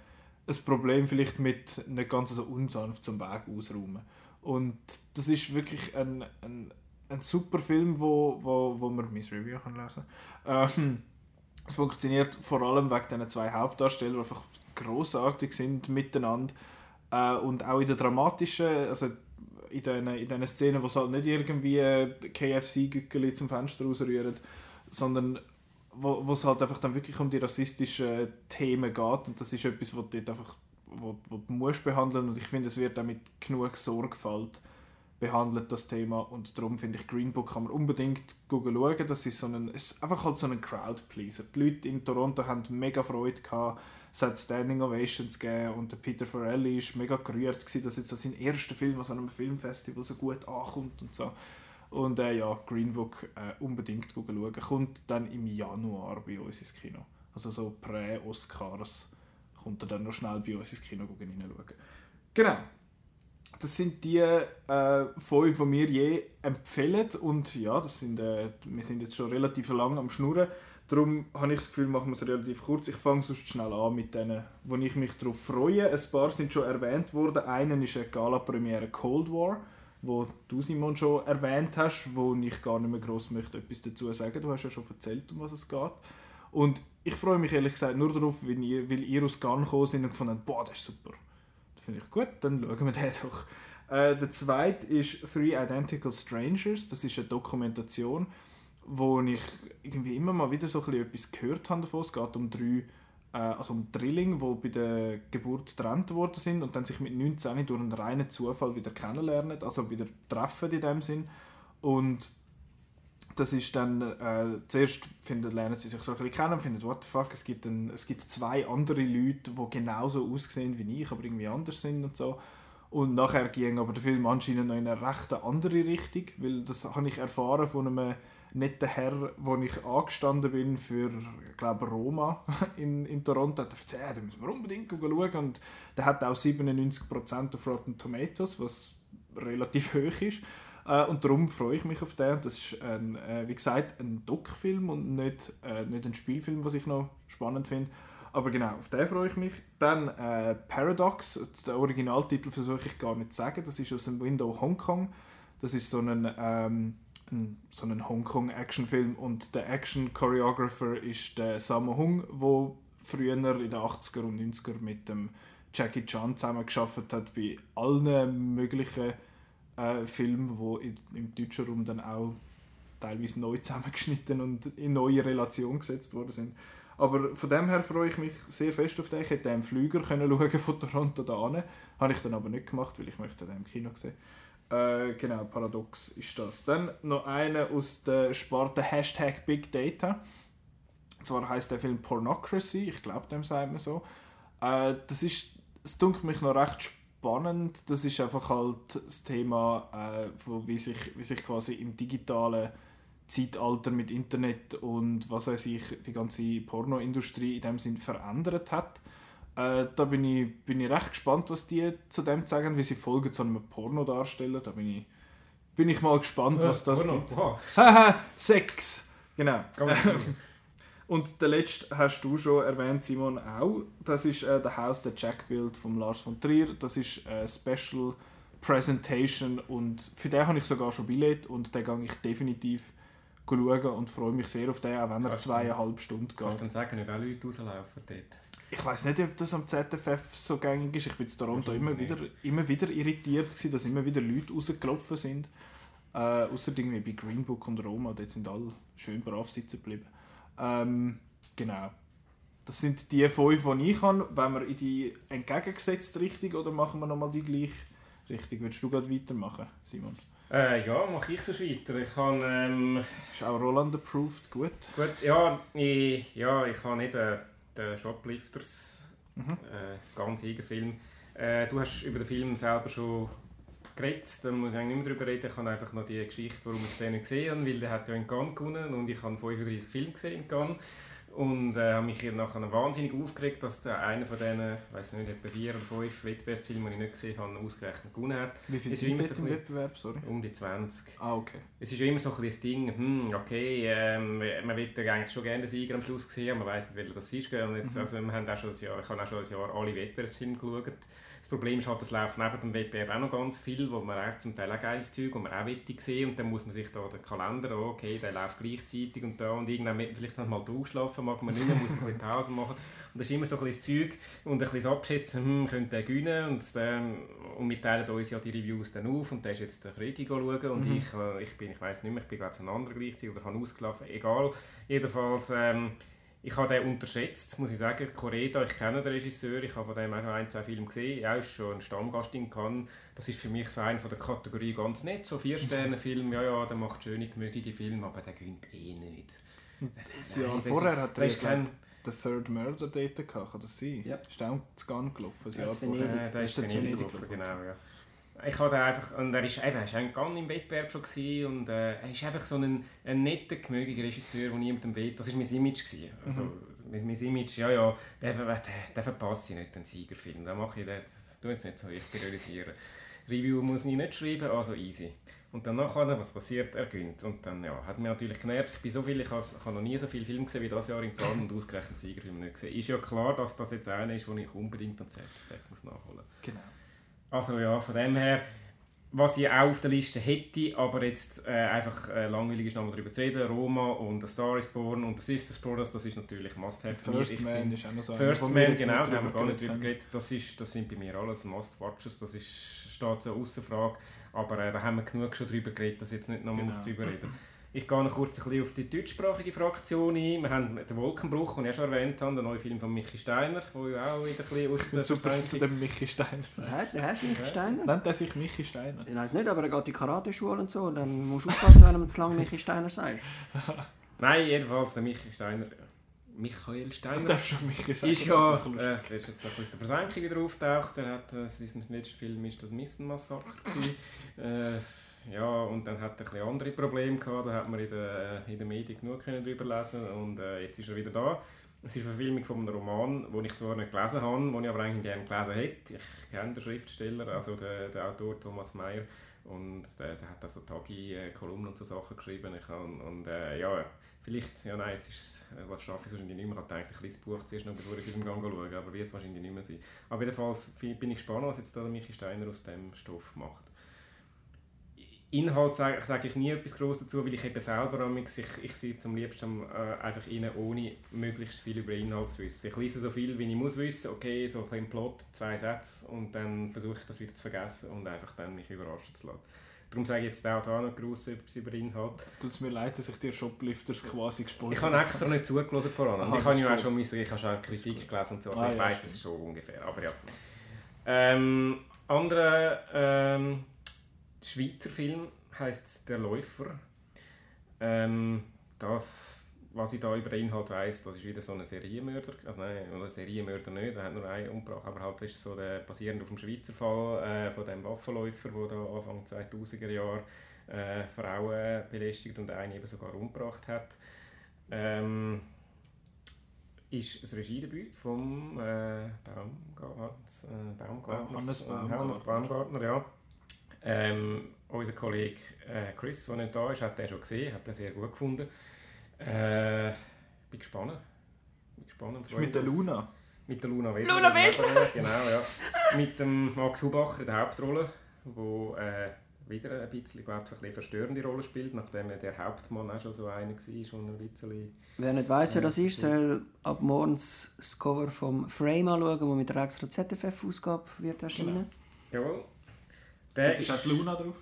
ein Problem vielleicht mit nicht ganz so unsanft zum Weg ausräumen. Und das ist wirklich ein, ein, ein super Film, wo, wo, wo man mein Review kann lesen ähm, es funktioniert vor allem wegen diesen zwei Hauptdarstellern, die einfach großartig sind miteinander. Äh, und auch in der dramatischen, also in diesen, in diesen Szenen, wo es halt nicht irgendwie KFC-Gückeli zum Fenster rausrühren, sondern wo, es halt einfach dann wirklich um die rassistischen Themen geht. Und das ist etwas, was dort einfach wo, wo du musst behandeln. Und ich finde, es wird auch mit genug Sorgfalt behandelt, das Thema und darum finde ich Green Book kann man unbedingt schauen, das ist, so ein, ist einfach halt so ein Crowd-Pleaser. Die Leute in Toronto haben mega Freude gehabt, es hat Standing Ovations gegeben und der Peter Farrelly war mega gerührt gewesen, dass jetzt so sein erster Film an einem Filmfestival so gut ankommt und so. Und äh, ja, Green Book äh, unbedingt schauen. Kommt dann im Januar bei uns ins Kino. Also so Prä-Oscars kommt er dann noch schnell bei uns ins Kino reinschauen. Genau. Das sind die äh, fünf, die mir je empfehlen. Und ja, das sind, äh, wir sind jetzt schon relativ lang am Schnurren. Darum habe ich das Gefühl, machen wir es relativ kurz. Ich fange sonst schnell an mit denen, wo ich mich darauf freue. Ein paar sind schon erwähnt worden. Einen ist eine Gala-Premiere Cold War wo du Simon schon erwähnt hast, wo ich gar nicht mehr groß möchte etwas dazu sagen. Du hast ja schon erzählt, um was es geht. Und ich freue mich ehrlich gesagt nur darauf, weil ihr, weil ihr aus Cannes gekommen sind und gefunden habt, boah, das ist super. Finde ich gut, dann schauen wir den doch. Äh, der zweite ist Three Identical Strangers. Das ist eine Dokumentation, wo ich irgendwie immer mal wieder so ein bisschen etwas gehört habe davon. Es geht um drei äh, also um Drilling, die bei der Geburt getrennt worden sind und dann sich mit 19 durch einen reinen Zufall wieder kennenlernen, also wieder treffen in dem Sinn. Und das ist dann, äh, zuerst finden, lernen sie sich so ein bisschen kennen und finden, what the fuck, es gibt, ein, es gibt zwei andere Leute, die genauso aussehen wie ich, aber irgendwie anders sind und so. Und nachher ging aber der Film anscheinend noch in eine recht andere Richtung, weil das habe ich erfahren von einem netter Herr, wo ich angestanden bin für, ich glaube, Roma [LAUGHS] in, in Toronto, hat erzählt, ja, da müssen wir unbedingt schauen. Und der hat auch 97% auf Rotten Tomatoes, was relativ hoch ist. Äh, und darum freue ich mich auf den. Das ist, ein, äh, wie gesagt, ein Doc-Film und nicht, äh, nicht ein Spielfilm, was ich noch spannend finde. Aber genau, auf den freue ich mich. Dann äh, Paradox, den Originaltitel versuche ich gar nicht zu sagen. Das ist aus dem Window Hong Kong. Das ist so ein ähm, ein, so einen Hongkong-Actionfilm und der Action-Choreographer ist der Sammo Hung, der früher in den 80er und 90er mit dem Jackie Chan zusammengearbeitet hat bei allen möglichen äh, Filmen, die im deutschen Raum dann auch teilweise neu [LAUGHS] zusammengeschnitten und in neue Relationen gesetzt worden sind. Aber von dem her freue ich mich sehr fest auf den. Ich hätte den Flüger können [LAUGHS] schauen von Toronto da hin. Habe ich dann aber nicht gemacht, weil ich möchte den im Kino sehen. Äh, genau, paradox ist das. Dann noch eine aus der Sparte Hashtag Big Data. Und zwar heißt der Film Pornocracy, ich glaube, dem sagt man so. Äh, das ist, es dunkelt mich noch recht spannend. Das ist einfach halt das Thema, äh, wo, wie, sich, wie sich quasi im digitalen Zeitalter mit Internet und was weiß ich, die ganze Pornoindustrie in dem Sinn verändert hat. Äh, da bin ich, bin ich recht gespannt, was die zu dem sagen, wie sie Folgen zu einem Porno darstellen. Da bin ich bin ich mal gespannt, was das Porno. gibt. Sex! Genau. [LAUGHS] Und der letzte hast du schon erwähnt, Simon, auch. Das ist äh, der House der Jack Build von Lars von Trier. Das ist eine Special Presentation und für den habe ich sogar schon Billett und den gehe ich definitiv schauen und freue mich sehr auf den, auch wenn er zweieinhalb Stunden Kannst du geht. dann sagen, ob auch Leute rauslaufen dort? Ich weiß nicht, ob das am ZFF so gängig ist. Ich bin in Toronto immer wieder, immer wieder irritiert, gewesen, dass immer wieder Leute rausgelaufen sind. Äh, Außer irgendwie bei Green Book und Roma, dort sind alle schön brav sitzen geblieben. Ähm, genau. Das sind die fünf, die ich habe. Wenn wir in die entgegengesetzte Richtung oder machen wir nochmal die gleiche Richtung? Willst du gerade weitermachen, Simon? Äh, ja, mache ich so weiter. Ich habe... Ähm, Ist auch Roland approved, gut. Gut, ja, ich, ja, ich habe eben den Shoplifters, Mhm. äh, ganz Film. Äh, du hast über den Film selber schon geredet, da muss ich eigentlich nicht mehr drüber reden. Ich habe einfach noch die Geschichte, warum ich den nicht gesehen habe, weil der hat ja in Cannes gewonnen und ich habe 35 Filme gesehen in Cannes. Und äh, habe mich hier nachher wahnsinnig aufgeregt, dass der einer von diesen, ich weiß nicht, etwa vier oder fünf Wettbewerbsfilmen, die ich nicht gesehen habe, ausgerechnet gewonnen hat. Wie viel Es ist sind dort so im Wettbewerb? Sorry. Um die 20. Ah, okay. Es ist ja immer so ein das Ding, hm, okay, ähm, man ja eigentlich schon gerne den Sieger am Schluss sehen, aber man weiß nicht, welcher das ist. Und jetzt, Mhm. also, wir haben auch schon ein Jahr, ich habe auch schon ein Jahr alle Wettbewerbsfilme geschaut. Das Problem ist halt, es läuft neben dem Wettbewerb auch noch ganz viel, wo man auch zum Teil auch geiles Zeug, wo man auch wette sehen und dann muss man sich da den Kalender, okay, der läuft gleichzeitig und da. Und irgendwann vielleicht noch mal ausschlafen, mag man nicht mehr, muss man ein Pause machen. Und das ist immer so ein bisschen Zeug und ein bisschen Abschätzen, hm, könnte der gewinnen? Und, ähm, und wir teilen uns ja die Reviews dann auf und der ist jetzt der Krigi schauen. Und Mhm. ich, äh, ich bin, ich weiß nicht mehr, ich bin glaube ich ein anderer gleichzeitig oder habe ausgelaufen, egal. Jedenfalls, ähm, ich habe den unterschätzt, muss ich sagen. Koreda, ich kenne den Regisseur, ich habe von dem auch ein, zwei Filme gesehen. Er ist schon ein Stammgast in Cannes. Das ist für mich so einer von der Kategorie ganz nett. So Vier-Sterne-Film, ja, ja, der macht schöne, gemütliche Filme, aber der gönnt eh nicht. Das Jahr vorher ist- hat er kein, den Third Murder dort gehabt, kann das sein? Ja. Ist der auch zu Gun gelaufen, das Ja, Jahr das vorher? Venedig. äh, der ist Venedig gelaufen? genau, ja. Ich hatte einfach, und er ist, eben, er ist im Wettbewerb schon gewesen, und äh, er ist einfach so ein, ein netter, gemögiger Regisseur, der niemandem weht. Das war mein Image. Gewesen. Also, mein, mein Image, ja, ja, der, der, der verpasst ich nicht, den Siegerfilm. Den mache ich, den, tue jetzt nicht so, ich priorisiere. Review muss ich nicht schreiben, also easy. Und dann nachher, was passiert, er gönnt. Und dann, ja, hat mich natürlich genervt. Ich bin so viel, ich habe, ich habe noch nie so viele Filme gesehen wie das Jahr in Cannes und ausgerechnet Siegerfilm nicht gesehen. Ist ja klar, dass das jetzt einer ist, den ich unbedingt am ZFF muss nachholen muss. Genau. Also ja, von dem her, was ich auch auf der Liste hätte, aber jetzt äh, einfach äh, langweilig ist, nochmal darüber zu reden, Roma und A Star is Born und The Sisters Brothers, das ist natürlich Must-Have für mich. First Ich Man bin- ist auch noch so First wir Man, genau, da haben wir gar nicht drüber geredet. Das, ist, das sind bei mir alles Must-Watches, das ist, steht so außer Frage. Aber äh, da haben wir genug schon drüber geredet, dass ich jetzt nicht nochmal Genau. muss drüber reden [CLEARS THROAT] Ich gehe noch kurz ein bisschen auf die deutschsprachige Fraktion ein. Wir haben den Wolkenbruch, den ich schon erwähnt habe, den neuen Film von Michi Steiner, der ja auch wieder ein bisschen aus der Super, dass du Versenkung... dem Michi Steiner Was sagst. heißt, der heißt Michi Steiner? Nennt er sich Michi Steiner? Ich weiß nicht, aber er geht in die Karate-Schule und so. Und dann musst du aufpassen, wenn du zu lange Michi Steiner sagst. [LAUGHS] Nein, jedenfalls der Michi Steiner... Michael Du Steiner... darfst schon Michi sagen. ist ja, äh, der ist jetzt ein bisschen aus der Versenkung wieder auftaucht. Er hat, äh, sein letzter Film ist das Mistenmassaker äh, [LAUGHS] ja, und dann hat er ein andere Probleme gehabt. Da hat man in den in den Medien genug können drüber lesen und äh, jetzt ist er wieder da. Es ist eine Verfilmung von einem Roman, den ich zwar nicht gelesen habe, den ich aber eigentlich gerne gelesen hätte. Ich kenne den Schriftsteller, also den, den Autor Thomas Mayer. Und der, der hat also Tagi, äh, Kolumnen und so Sachen geschrieben. Ich kann, und äh, ja, vielleicht, ja nein, jetzt ist äh, was schaffe ich wahrscheinlich nicht mehr. Ich habe gedacht, ein kleines Buch zuerst noch, bevor ich Film schauen gehe, aber wird es wahrscheinlich nicht mehr sein. Aber jedenfalls bin ich gespannt, was jetzt der Michi Steiner aus dem Stoff macht. Inhalt sage, sage ich nie etwas groß dazu, weil ich eben selber amix, ich, ich sitze am liebsten äh, einfach rein, ohne möglichst viel über Inhalt zu wissen. Ich lese so viel, wie ich muss wissen, okay, so ein Plot, zwei Sätze und dann versuche ich das wieder zu vergessen und einfach dann mich überraschen zu lassen. Darum sage ich jetzt auch da noch gross etwas über Inhalt. Tut es mir leid, dass ich dir Shoplifters quasi gespoilt Ich habe extra nicht zugelassen vor allem. Aha, ich habe ja auch schon, müssen, ich habe schon Kritik gelesen und so, also Ah, ich ja, weiß das schon ungefähr, aber ja. Ähm, anderer ähm, Schweizer Film heißt Der Läufer. Ähm, das, was ich da über den Inhalt weiss, das ist wieder so ein Serienmörder. Also nein, oder ein Serienmörder nicht, der hat nur einen umgebracht, aber halt ist so der basierend auf dem Schweizer Fall äh, von dem Waffenläufer, der da Anfang 2000er Jahre äh, Frauen belästigt und eine eben sogar umgebracht hat. Ähm, ist ein Regiedebüt vom äh, Baumgart, äh, Baumgartner, Hannes äh, Baumgartner. Baumgartner, ja. Ähm, unser Kollege äh, Chris, der nicht da ist, hat den schon gesehen, hat den sehr gut gefunden. Äh, bin gespannt. Bin gespannt. Ist mit der Luna. Mit der Luna Wedler. Luna Wedler! Genau, ja. Mit dem Max Hubacher in der Hauptrolle, wo äh, wieder ein bisschen, glaube ich, eine verstörende Rolle spielt, nachdem der Hauptmann auch schon so einer war, schon ein bisschen... Wer nicht weiss, wer das ist, soll ab morgens das Cover vom Frame anschauen, das mit der extra ZFF-Ausgabe wird erscheinen. Jawohl. Der ist ist, auch die Luna drauf.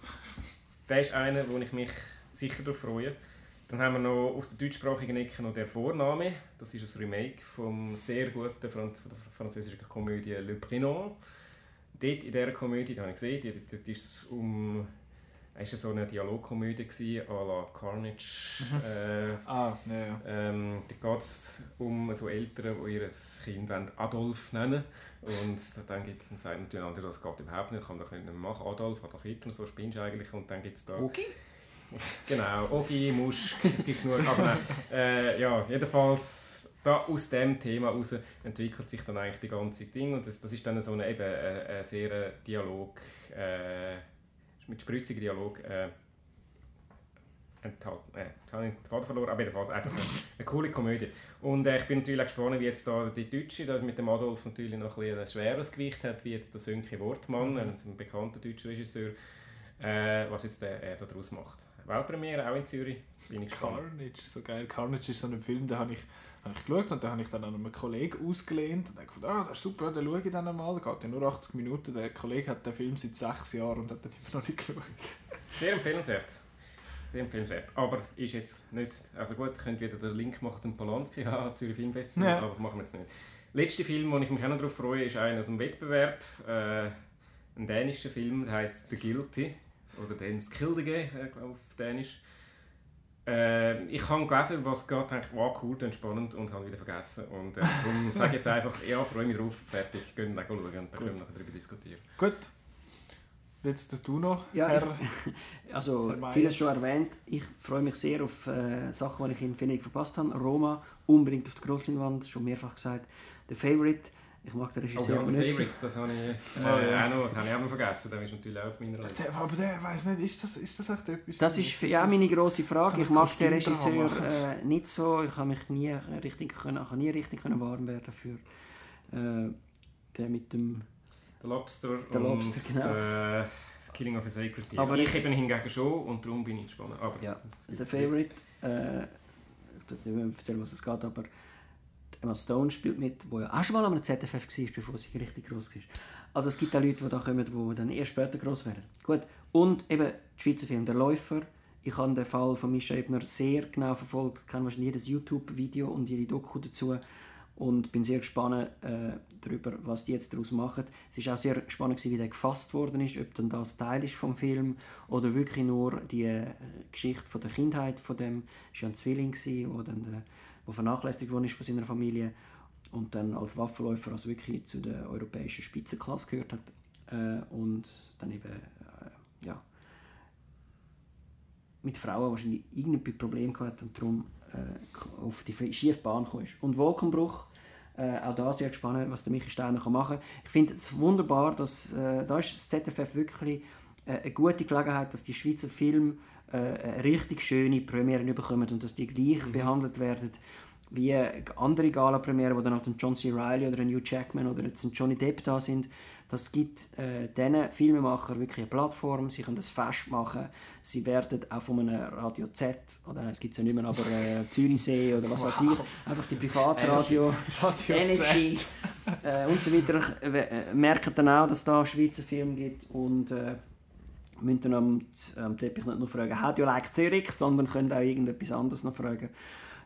der ist einer, wo ich mich sicher darauf freue. Dann haben wir noch aus der deutschsprachigen Ecke noch «Der Vorname». Das ist ein Remake vom sehr guten Franz französischen Komödie «Le Prénom». Dort in dieser Komödie, die habe ich gesehen, dort, dort ist es um... Es war so eine Dialogkomödie à la Carnage. Äh, Ah, ja, ja. ähm, da geht es um so Eltern, die ihr Kind Adolf nennen Und dann gibt es sagen die anderen, das geht überhaupt nicht, kann doch nicht machen. Adolf, Adolf Hitler, so spinnst du eigentlich. Und dann gibt es da... Okay. [LAUGHS] Genau, Ogi, Musch, es gibt genug. Aber nein, äh, ja, jedenfalls da aus dem Thema heraus entwickelt sich dann eigentlich die ganze Ding und das, das ist dann so eine, eben, äh, ein sehr Dialog, äh, mit spritzigen Dialog äh, enthalten. Äh, jetzt habe ich den Faden verloren, aber jedenfalls einfach eine, eine coole Komödie. Und äh, ich bin natürlich auch gespannt, wie jetzt da die Deutsche, das mit dem Adolf natürlich noch ein, ein schweres Gewicht hat, wie jetzt der Sönke Wortmann, ein, ein bekannter deutscher Regisseur, äh, was jetzt der, er daraus macht. Weltpremiere auch in Zürich, bin ich gespannt. Carnage, so geil. Carnage ist so ein Film, den habe ich, habe ich geschaut und den habe ich dann an einem Kollegen ausgelehnt und habe gedacht, ah, das ist super, den schaue ich dann einmal. Der geht ja nur 80 Minuten. Der Kollege hat den Film seit sechs Jahren und hat den immer noch nicht geschaut. Sehr empfehlenswert. Sehr empfehlenswert. Aber ist jetzt nicht. Also gut, könnt wieder den Link machen zum Polanski, [LAUGHS] ja, Zürich Filmfestival, Ja. aber machen wir jetzt nicht. Letzter Film, den ich mich auch noch darauf freue, ist einer aus dem Wettbewerb. Äh, ein dänischer Film, der heißt The Guilty. Oder den Skildige, äh, auf Dänisch. Äh, ich habe gelesen, was geht, dachte, wow, cool, dann spannend und habe wieder vergessen. Und äh, darum [LAUGHS] sage ich jetzt einfach, ja, freue mich drauf, fertig, gehen wir schauen und dann können wir nachher darüber diskutieren. Gut. Jetzt du noch, Ja, Herr. Also, Herr Meier. vieles schon erwähnt. Ich freue mich sehr auf äh, Sachen, die ich in Venedig verpasst habe. Roma, unbedingt auf der Grossleinwand, schon mehrfach gesagt. The Favorite, ich mag den Oh Regisseur ja, aber der nicht so. Favorite, das habe ich äh, Oh, ja. auch noch, den habe ich auch noch vergessen. Der ist natürlich auch auf meiner Liste. Der, aber der weiß nicht, ist das, ist das echt etwas? Das ist für- ja meine grosse Frage. Ich mag den? Regisseur äh, nicht so. Ich habe mich nie richtig können, nie richtig können warm werden für äh, den mit dem. Der Lobster Der und Lobster, genau. der Killing of a Sacred Deer. Aber ich eben hingegen schon und darum bin ich gespannt. Aber Ja, der Favorite. Äh, ich weiß nicht mehr erzählen, was es geht, aber Emma Stone spielt mit, wo ja auch schon mal am ZFF war, bevor sie richtig groß war. Also es gibt auch Leute, die da kommen, die dann eher später groß werden. Gut. Und eben der Schweizer Film «Der Läufer». Ich habe den Fall von Mischa Ebner sehr genau verfolgt, kenne wahrscheinlich jedes YouTube-Video und jede Doku dazu und bin sehr gespannt äh, darüber, was die jetzt daraus machen. Es war auch sehr spannend, wie der gefasst worden ist, ob dann das Teil ist vom Film oder wirklich nur die äh, Geschichte von der Kindheit von dem, es war ja ein Zwilling, gewesen, wo dann der, wo vernachlässigt worden ist von seiner Familie und dann als Waffenläufer also wirklich zu der europäischen Spitzenklasse gehört hat äh, und dann eben äh, ja, mit Frauen wahrscheinlich irgendein Problem gehabt und darum äh, auf die schiefe Bahn gekommen ist. Und Wolkenbruch, äh, auch da sehr spannend, was der Michi Steiner machen kann. Ich finde es wunderbar, dass äh, da ist das ZFF wirklich äh, eine gute Gelegenheit, dass die Schweizer Filme eine richtig schöne Premieren bekommen und dass die gleich behandelt werden wie andere Gala-Premiere, wo dann auch ein John C. Reilly oder ein Hugh Jackman oder jetzt ein Johnny Depp da sind. Das gibt äh, diesen Filmemachern wirklich eine Plattform, sie können das Fest machen, sie werden auch von einem Radio Z, oder es gibt es ja nicht mehr, aber äh, Zürichsee oder was weiß ich, einfach die Privatradio, [LAUGHS] Radio [LAUGHS] Energy äh, und so weiter, äh, merken dann auch, dass da Schweizer Film gibt und äh, müssen dann am, am Teppich nicht nur fragen, «How do you like Zürich?», sondern können auch irgendetwas anderes noch fragen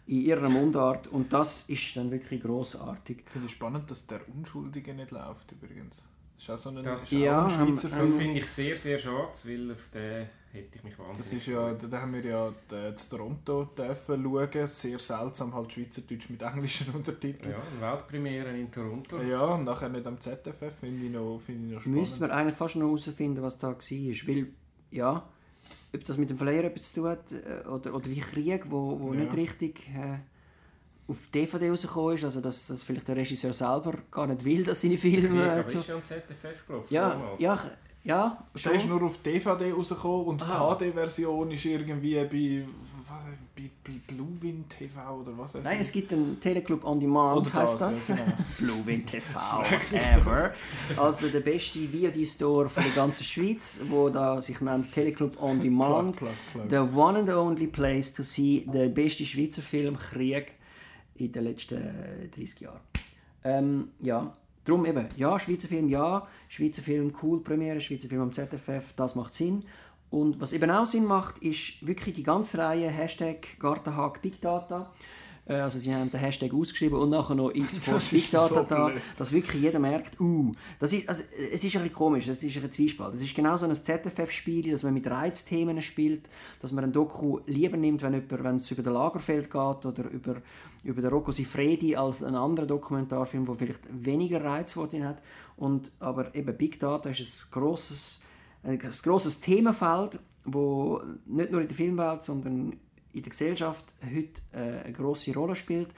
in ihrer Mundart und das ist dann wirklich grossartig. Ich finde es spannend, dass der Unschuldige nicht läuft übrigens. Das ist auch so ein, Das- Ja, Schweizer ähm, das finde ich sehr, sehr schade, weil auf den hätte ich mich wahnsinnig Das ist ja, da haben wir ja äh, in Toronto dürfen schauen. Sehr seltsam, halt Schweizerdeutsch mit englischen [LAUGHS] Untertiteln. Ja, Weltpremiere in Toronto. Ja, und nachher nicht am ZFF, finde ich, noch- finde ich noch spannend. Müssen wir eigentlich fast noch herausfinden, was da war. Weil, ja, ob das mit dem Verleiher etwas zu tun hat äh, oder, oder wie Krieg, wo, wo Ja. nicht richtig äh, auf DVD rausgekommen ist, also dass, dass vielleicht der Regisseur selber gar nicht will, dass seine Filme Ja, äh, zu... ist ja am ZFF gelaufen. Ja, damals. ja, Ja, Der ist schon. nur auf DVD rausgekommen und Aha. die HD-Version ist irgendwie bei, was, bei, bei Blue Wind TV oder was Nein, es gibt einen Teleclub on Demand, Oder heißt das, das. ja, genau. [LAUGHS] Bluewind TV [LAUGHS] ever. Also der beste VOD-Store von der ganzen Schweiz, wo da sich nennt Teleclub on Demand. Plug, plug, plug. The one and only place to see der beste Schweizer Film Krieg in den letzten äh, 30 Jahren. Ähm, ja, darum eben, ja, Schweizer Film, ja, Schweizer Film, cool, Premiere, Schweizer Film am ZFF, das macht Sinn. Und was eben auch Sinn macht, ist wirklich die ganze Reihe Hashtag Gartenhag Big Data. Äh, Also sie haben den Hashtag ausgeschrieben und nachher noch [LAUGHS] ist Das Big Data da, dass wirklich jeder merkt, uh, das ist, also, es ist ein bisschen komisch, es ist ein Zwiespalt. Es ist genau so ein ZFF-Spiel, dass man mit Reizthemen spielt, dass man ein Doku lieber nimmt, wenn, jemand, wenn es über den Lagerfeld geht oder über, über den Rocco Sifredi als ein anderer Dokumentarfilm, der vielleicht weniger Reizwort hat. Und, aber eben Big Data ist ein grosses, ein grosses Themenfeld, wo nicht nur in der Filmwelt, sondern in der Gesellschaft heute äh, eine grosse Rolle spielt.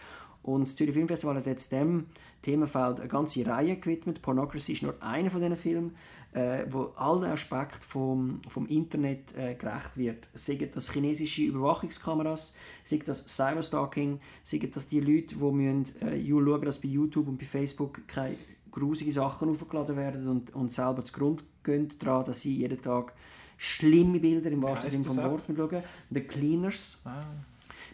Und das Zürich Filmfestival hat jetzt dem Themenfeld eine ganze Reihe gewidmet. Pornocracy ist nur einer von diesen Filmen, äh, wo allen Aspekten vom, vom Internet äh, gerecht wird. Sei das chinesische Überwachungskameras, sei das Cyberstalking, sei das die Leute, die müssen, äh, schauen, dass bei YouTube und bei Facebook keine grusige Sachen aufgeladen werden und, und selber zu Grund gehen daran, dass sie jeden Tag schlimme Bilder im wahrsten Sinne vom Wort schauen. The Cleaners. Ah.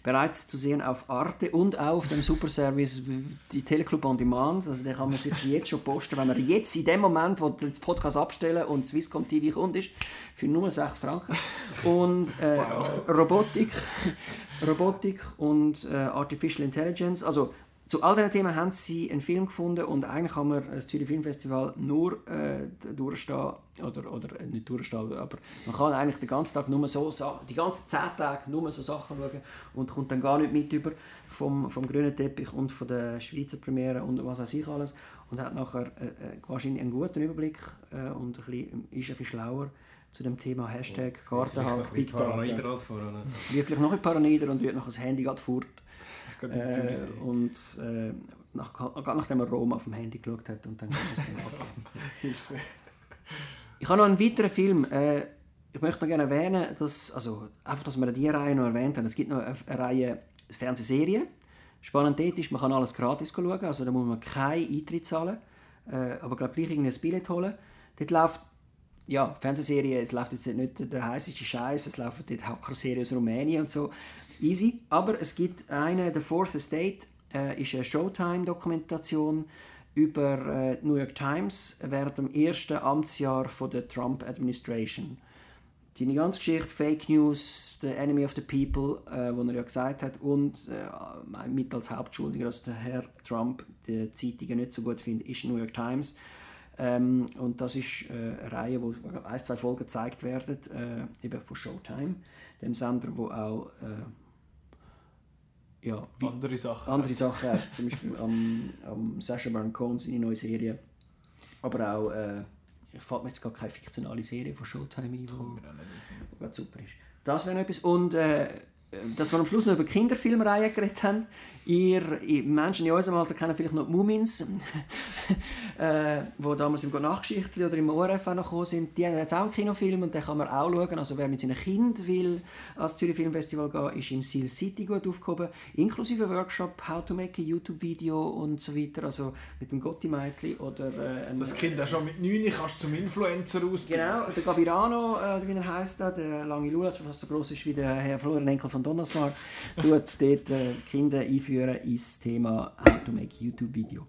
Bereits zu sehen auf Arte und auch auf dem Superservice die Teleclub on Demand. Also den kann man sich jetzt schon posten, wenn man jetzt in dem Moment, wo den Podcast abstellen und Swisscom TV kommt, ist, für nur 6 Franken. Und äh, Robotik, Robotik und äh, Artificial Intelligence. Also zu all diesen Themen haben sie einen Film gefunden und eigentlich kann man das Zürich Filmfestival nur äh, durchstehen, oder, oder äh, nicht durchstehen, aber man kann eigentlich den ganzen Tag nur so, die ganzen 10 Tage nur so Sachen schauen und kommt dann gar nicht mit über vom, vom grünen Teppich und von der Schweizer Premiere und was weiß ich alles und hat nachher äh, äh, wahrscheinlich einen guten Überblick äh, und ein bisschen, ist ein bisschen schlauer zu dem Thema Hashtag ein Big Data. ne? Wird vielleicht noch ein paranoider und wird noch das Handy gerade fort. Äh, und äh, nach, gerade nachdem er Rom auf dem Handy geschaut hat und dann. [LAUGHS] Hilfe. Ich habe noch einen weiteren Film. Äh, ich möchte noch gerne erwähnen, dass, also, einfach, dass wir die Reihe noch erwähnt haben. Es gibt noch eine, eine Reihe Fernsehserien. Spannend dort ist, man kann alles gratis schauen, also da muss man keinen Eintritt zahlen, äh, aber glaube gleich ein Billett holen. Dort läuft ja, Fernsehserie, es läuft jetzt nicht der heißeste Scheiß, es laufen dort Hackerserien aus Rumänien und so. Easy. Aber es gibt eine, The Fourth Estate, äh, ist eine Showtime-Dokumentation über äh, die New York Times während dem ersten Amtsjahr von der Trump-Administration. Die ganze Geschichte, Fake News, The Enemy of the People, äh, wo er ja gesagt hat, und äh, mit als Hauptschuldiger, dass der Herr Trump die Zeitungen nicht so gut findet, ist New York Times. Ähm, und das ist äh, eine Reihe, wo ein, zwei Folgen gezeigt werden, äh, eben von Showtime, dem Sender, wo auch äh, ja, wie Andere Sachen. andere Sachen hat. Zum Beispiel am, am Sacha Baron Cohen seine neue Serie. Aber auch, äh, ich fällt mir jetzt gar keine fiktionale Serie von Showtime ein, gerade super ist. Das wäre noch etwas. Und äh, dass wir am Schluss noch über Kinderfilmreihen geredet haben. Ihr, ihr Menschen in unserem Alter kennen vielleicht noch die Mumins, [LAUGHS] äh, wo damals im Nachgeschichtli oder im ORF auch noch gekommen sind. Die haben jetzt auch einen Kinofilm und den kann man auch schauen. Also wer mit seinem Kind will ans Zürich Filmfestival gehen, ist im Seal City gut aufgehoben, inklusive Workshop, How to make a YouTube-Video und so weiter. Also mit dem Gotti-Mädchen oder äh, einem- Das Kind auch schon mit 9 kannst du zum Influencer ausbilden. Genau, der Gabirano, äh, wie er heisst, der lange Lulatsch, der fast so groß ist wie der Herr Florian Enkel von Donnersmar, tut dort äh, Kinder einführen ins Thema How to make YouTube-Video.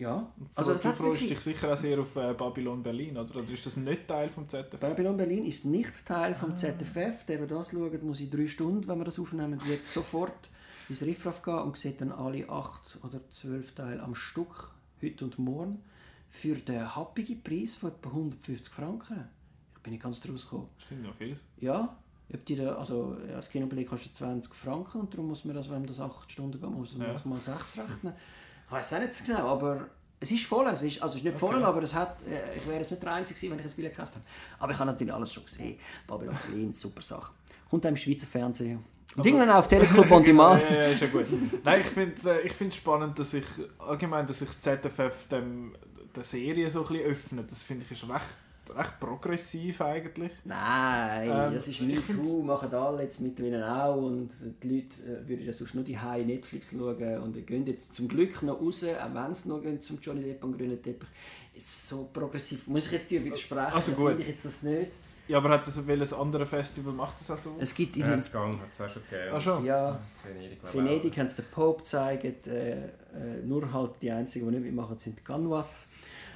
Ja, also es du freust dich sicher auch sehr auf äh, Babylon Berlin, oder? Oder ist das nicht Teil vom ZDF? Babylon Berlin ist nicht Teil vom ZFF. Der, der das schaut, muss in drei Stunden, wenn wir das aufnehmen, jetzt sofort ins Riffraff gehen und sieht dann alle acht oder zwölf Teile am Stück, heute und morgen, für den happigen Preis von etwa 150 Franken. Ich bin nicht ganz draus gekommen. Das finde ich noch viel. Ja, ob die da, also ja, das Kinobeleg kostet 20 Franken und darum muss man das, wenn man das 8 Stunden geht, muss man Ja. mal 6 rechnen. Ich weiß auch nicht so genau, aber es ist voll. Es ist, also es ist nicht voll, Okay. aber es hat, äh, ich wäre jetzt nicht der Einzige gewesen, wenn ich ein Billett gekauft habe. Aber ich habe natürlich alles schon gesehen. Babylon Berlin, super Sache. Kommt auch im Schweizer Fernsehen. Und irgendwann auch auf Teleclub on [LAUGHS] Demand. Ja, ja, ist ja gut. Nein, ich finde es äh, ich find's spannend, dass sich allgemein, dass sich das ZFF dem, der Serie so ein bisschen öffnet. Das finde ich ist recht recht progressiv eigentlich. Nein, Ähm, das ist MeToo, find's- machen alle jetzt mittlerweile auch und die Leute äh, würden ja sonst nur die High Netflix schauen und die gehen jetzt zum Glück noch raus, auch wenn sie noch gehen zum Johnny Depp am grünen Teppich. Ist so progressiv. Muss ich jetzt dir widersprechen? Also gut. Finde ich jetzt das nicht. Ja, aber hat das welches andere Festival macht das auch so? Es gibt in Ja, Gang hat es auch schon gegeben. Ach schon? Ja. In Venedig, Venedig haben sie den Pope gezeigt, äh, äh, nur halt die einzigen, die nicht mitmachen, sind die Ganois.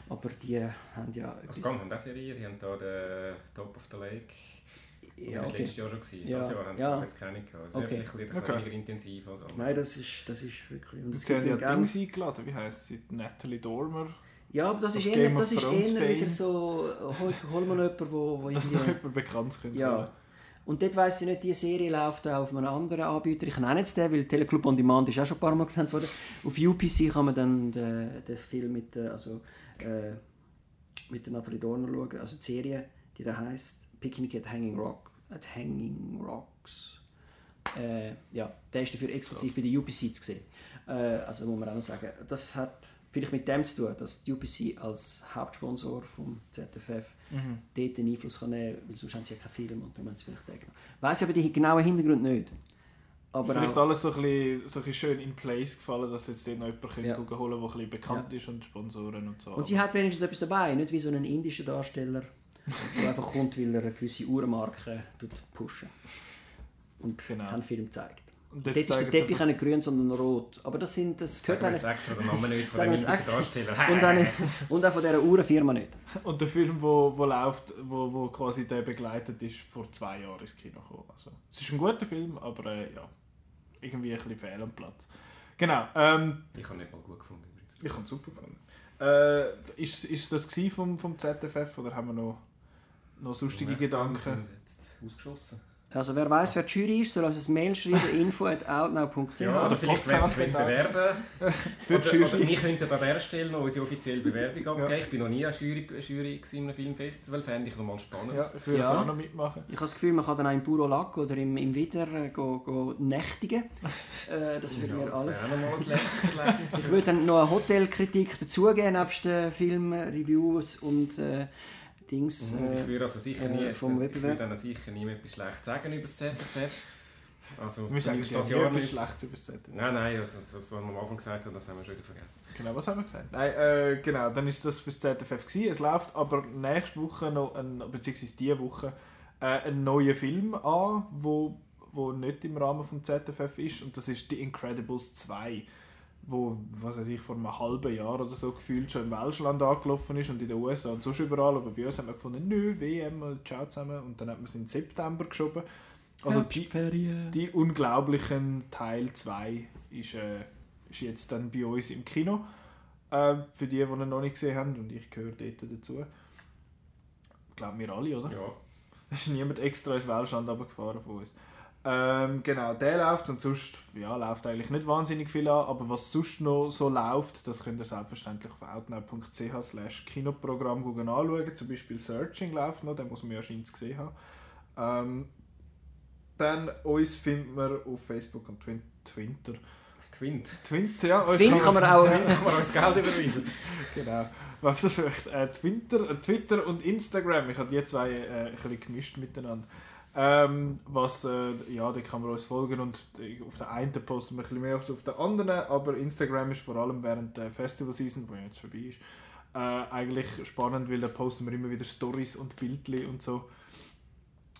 Aber die haben ja... Also Gang haben auch Serie, die haben da den Top of the Lake. ja, das war okay. letztes Jahr schon. Gewesen. Ja, Das Jahr haben sie ja. jetzt keine gehabt. Also Okay. okay. vielleicht ein bisschen Okay. weniger intensiv als andere. Nein, das ist, das ist wirklich... Und es Sie haben ja Dings eingeladen, wie heisst sie? Natalie Dormer. Ja, aber das ist eher, das ist eher wieder so, hol, hol mal jemanden, wo, wo Dass noch jemand bekannt könnte. Ja. Und dort weiss ich nicht, die Serie läuft auch auf einem anderen Anbieter. Ich nenne jetzt den, weil Teleclub On Demand ist auch schon ein paar Mal [LAUGHS] genannt worden. Auf UPC kann man dann den, den Film mit, der- also, äh, mit der Natalie Dorner schauen. Also die Serie, die da heisst Picnic at Hanging, Rock, at Hanging Rocks. Äh, ja, der ist dafür exklusiv bei der UPC zu sehen. Äh, also muss man auch noch sagen, das hat vielleicht mit dem zu tun, dass die UPC als Hauptsponsor vom ZFF Mhm. dort einen Einfluss nehmen kann, weil sonst haben sie ja keinen Film und darum haben sie vielleicht den genommen. Weiss aber die genauen Hintergründe nicht. Aber Vielleicht auch, alles so ein, bisschen, so ein bisschen schön in place gefallen, dass jetzt dort noch jemand Ja. ja. holen der ein bisschen bekannt ist und Sponsoren und so. und sie hat wenigstens etwas dabei, nicht wie so ein indischer Darsteller, der einfach kommt, weil er eine gewisse Uhrenmarke pushen und Genau. keinen Film zeigt. Und Dort ist der Teppich auch nicht grün, sondern rot. Aber das, sind, das gehört Sagen wir jetzt eigentlich... extra den Namen [LAUGHS] nicht von dem. Und auch, [LAUGHS] nicht, und auch von dieser Uhrenfirma nicht. Und der Film, wo, wo läuft, wo, wo quasi der begleitet ist, vor zwei Jahren ins Kino gekommen. Also, es ist ein guter Film, aber äh, ja, irgendwie ein bisschen fehl am Platz. Genau, ähm, Ich habe nicht mal gut gefunden. ich habe es super gefunden. Äh, ist, ist das vom, vom ZFF oder haben wir noch, noch sonstige Gedanken? sind jetzt Ausgeschossen. Also wer weiß, wer die Jury ist, soll uns ein Mail schreiben, [LAUGHS] info at outnow.ch. Ja, oder vielleicht wer sich bewerben [LAUGHS] Für die oder, oder Jury. wir könnten an dieser Stelle noch unsere offizielle Bewerbung abgeben. Ja. Ich bin noch nie eine Jury, Jury in einem Filmfestival, fände ich noch mal spannend. Ja, ich würde Ja. auch noch mitmachen. Ich habe das Gefühl, man kann dann auch im Puro Lac oder im, im Wider äh, go, go nächtigen. [LAUGHS] Äh, das würde mir das alles... wäre auch noch mal ein letztes Erlebnis. Ich würde dann noch eine Hotelkritik dazugeben, nebst den Filmreviews und äh, Dings. Ich Äh, würde also sicher äh, nie, vom ich Wettbewerb. würde dann sicher nie etwas Schlechtes sagen über das ZFF. Also, Wir sagen das Jahr nicht. Schlechtes über das ZDF. Nein, nein, also, das, was wir am Anfang gesagt haben, das haben wir schon wieder vergessen. Genau, was haben wir gesagt? Nein, äh, genau, dann ist das fürs ZFF gewesen. Es läuft aber nächste Woche noch, ein, beziehungsweise diese Woche, äh, ein neuer Film an, wo, wo nicht im Rahmen vom ZFF ist und das ist The Incredibles 2 wo, was weiß ich, vor einem halben Jahr oder so gefühlt schon im Welschland angelaufen ist und in den USA und sonst überall, aber bei uns haben wir gefunden, nö, WM, ciao zusammen und dann hat man es in September geschoben. Also die, die Unglaublichen Teil 2 ist, äh, ist jetzt dann bei uns im Kino. Äh, für die, die ihn noch nicht gesehen haben, und ich gehöre dort dazu. Glauben wir alle, oder? Ja. Es ist niemand extra ins Welschland runtergefahren von uns. Ähm, genau, der läuft und sonst ja, läuft eigentlich nicht wahnsinnig viel an, aber was sonst noch so läuft, das könnt ihr selbstverständlich auf outnow.ch slash Kinoprogramm anschauen. Zum Beispiel Searching läuft noch, den muss man ja scheinbar gesehen haben. Ähm, dann uns findet man auf Facebook und Twin Twitter. Twint. Twint, ja. uns Twint kann man auch... Twint kann man uns Geld überweisen. [LAUGHS] Genau. Was das echt? Äh, Twitter, äh, Twitter und Instagram. Ich habe die zwei äh, ein bisschen gemischt miteinander. Ähm, was, äh, ja, da kann man uns folgen und äh, auf der einen posten wir ein bisschen mehr als auf der anderen, aber Instagram ist vor allem während der Festival-Season, die jetzt vorbei ist, äh, eigentlich spannend, weil da posten wir immer wieder Stories und Bildchen und so.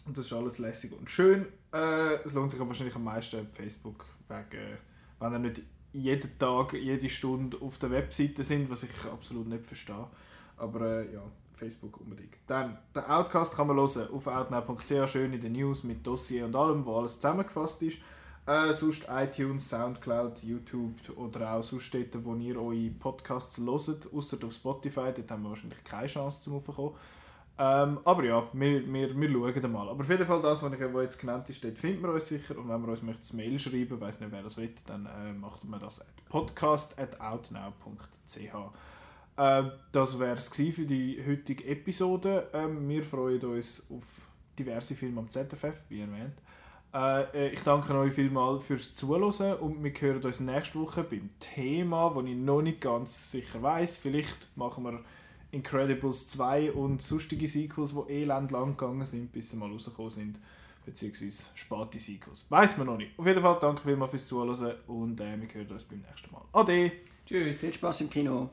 Und das ist alles lässig und schön. Äh, es lohnt sich aber wahrscheinlich am meisten auf Facebook, wegen, äh, wenn ihr nicht jeden Tag, jede Stunde auf der Webseite sind, was ich absolut nicht verstehe. Aber äh, ja, Facebook unbedingt. Dann, den Outcast kann man hören auf outnow.ch, schön in den News mit Dossier und allem, wo alles zusammengefasst ist. Äh, sonst iTunes, Soundcloud, YouTube oder auch sonst dort, wo ihr eure Podcasts hört, außer auf Spotify, dort haben wir wahrscheinlich keine Chance zum Raufkommen. Ähm, aber ja, wir, wir, wir schauen mal. Aber auf jeden Fall das, was, ich, was jetzt genannt ist, dort finden wir uns sicher. Und wenn wir uns möchten, ein Mail schreiben, weiß nicht, wer das will, dann äh, macht man das at podcast.outnow.ch. Ähm, das wäre es für die heutige Episode. Ähm, wir freuen uns auf diverse Filme am ZFF, wie erwähnt. Äh, ich danke euch vielmals fürs Zuhören und wir hören uns nächste Woche beim Thema, das ich noch nicht ganz sicher weiß. Vielleicht machen wir Incredibles 2 und sonstige Sequels, die elend lang gegangen sind, bis sie mal rausgekommen sind. Beziehungsweise späte Sequels. Weiß man noch nicht. Auf jeden Fall danke vielmals fürs Zuhören und äh, wir hören uns beim nächsten Mal. Ade! Tschüss. Viel Spaß im Kino.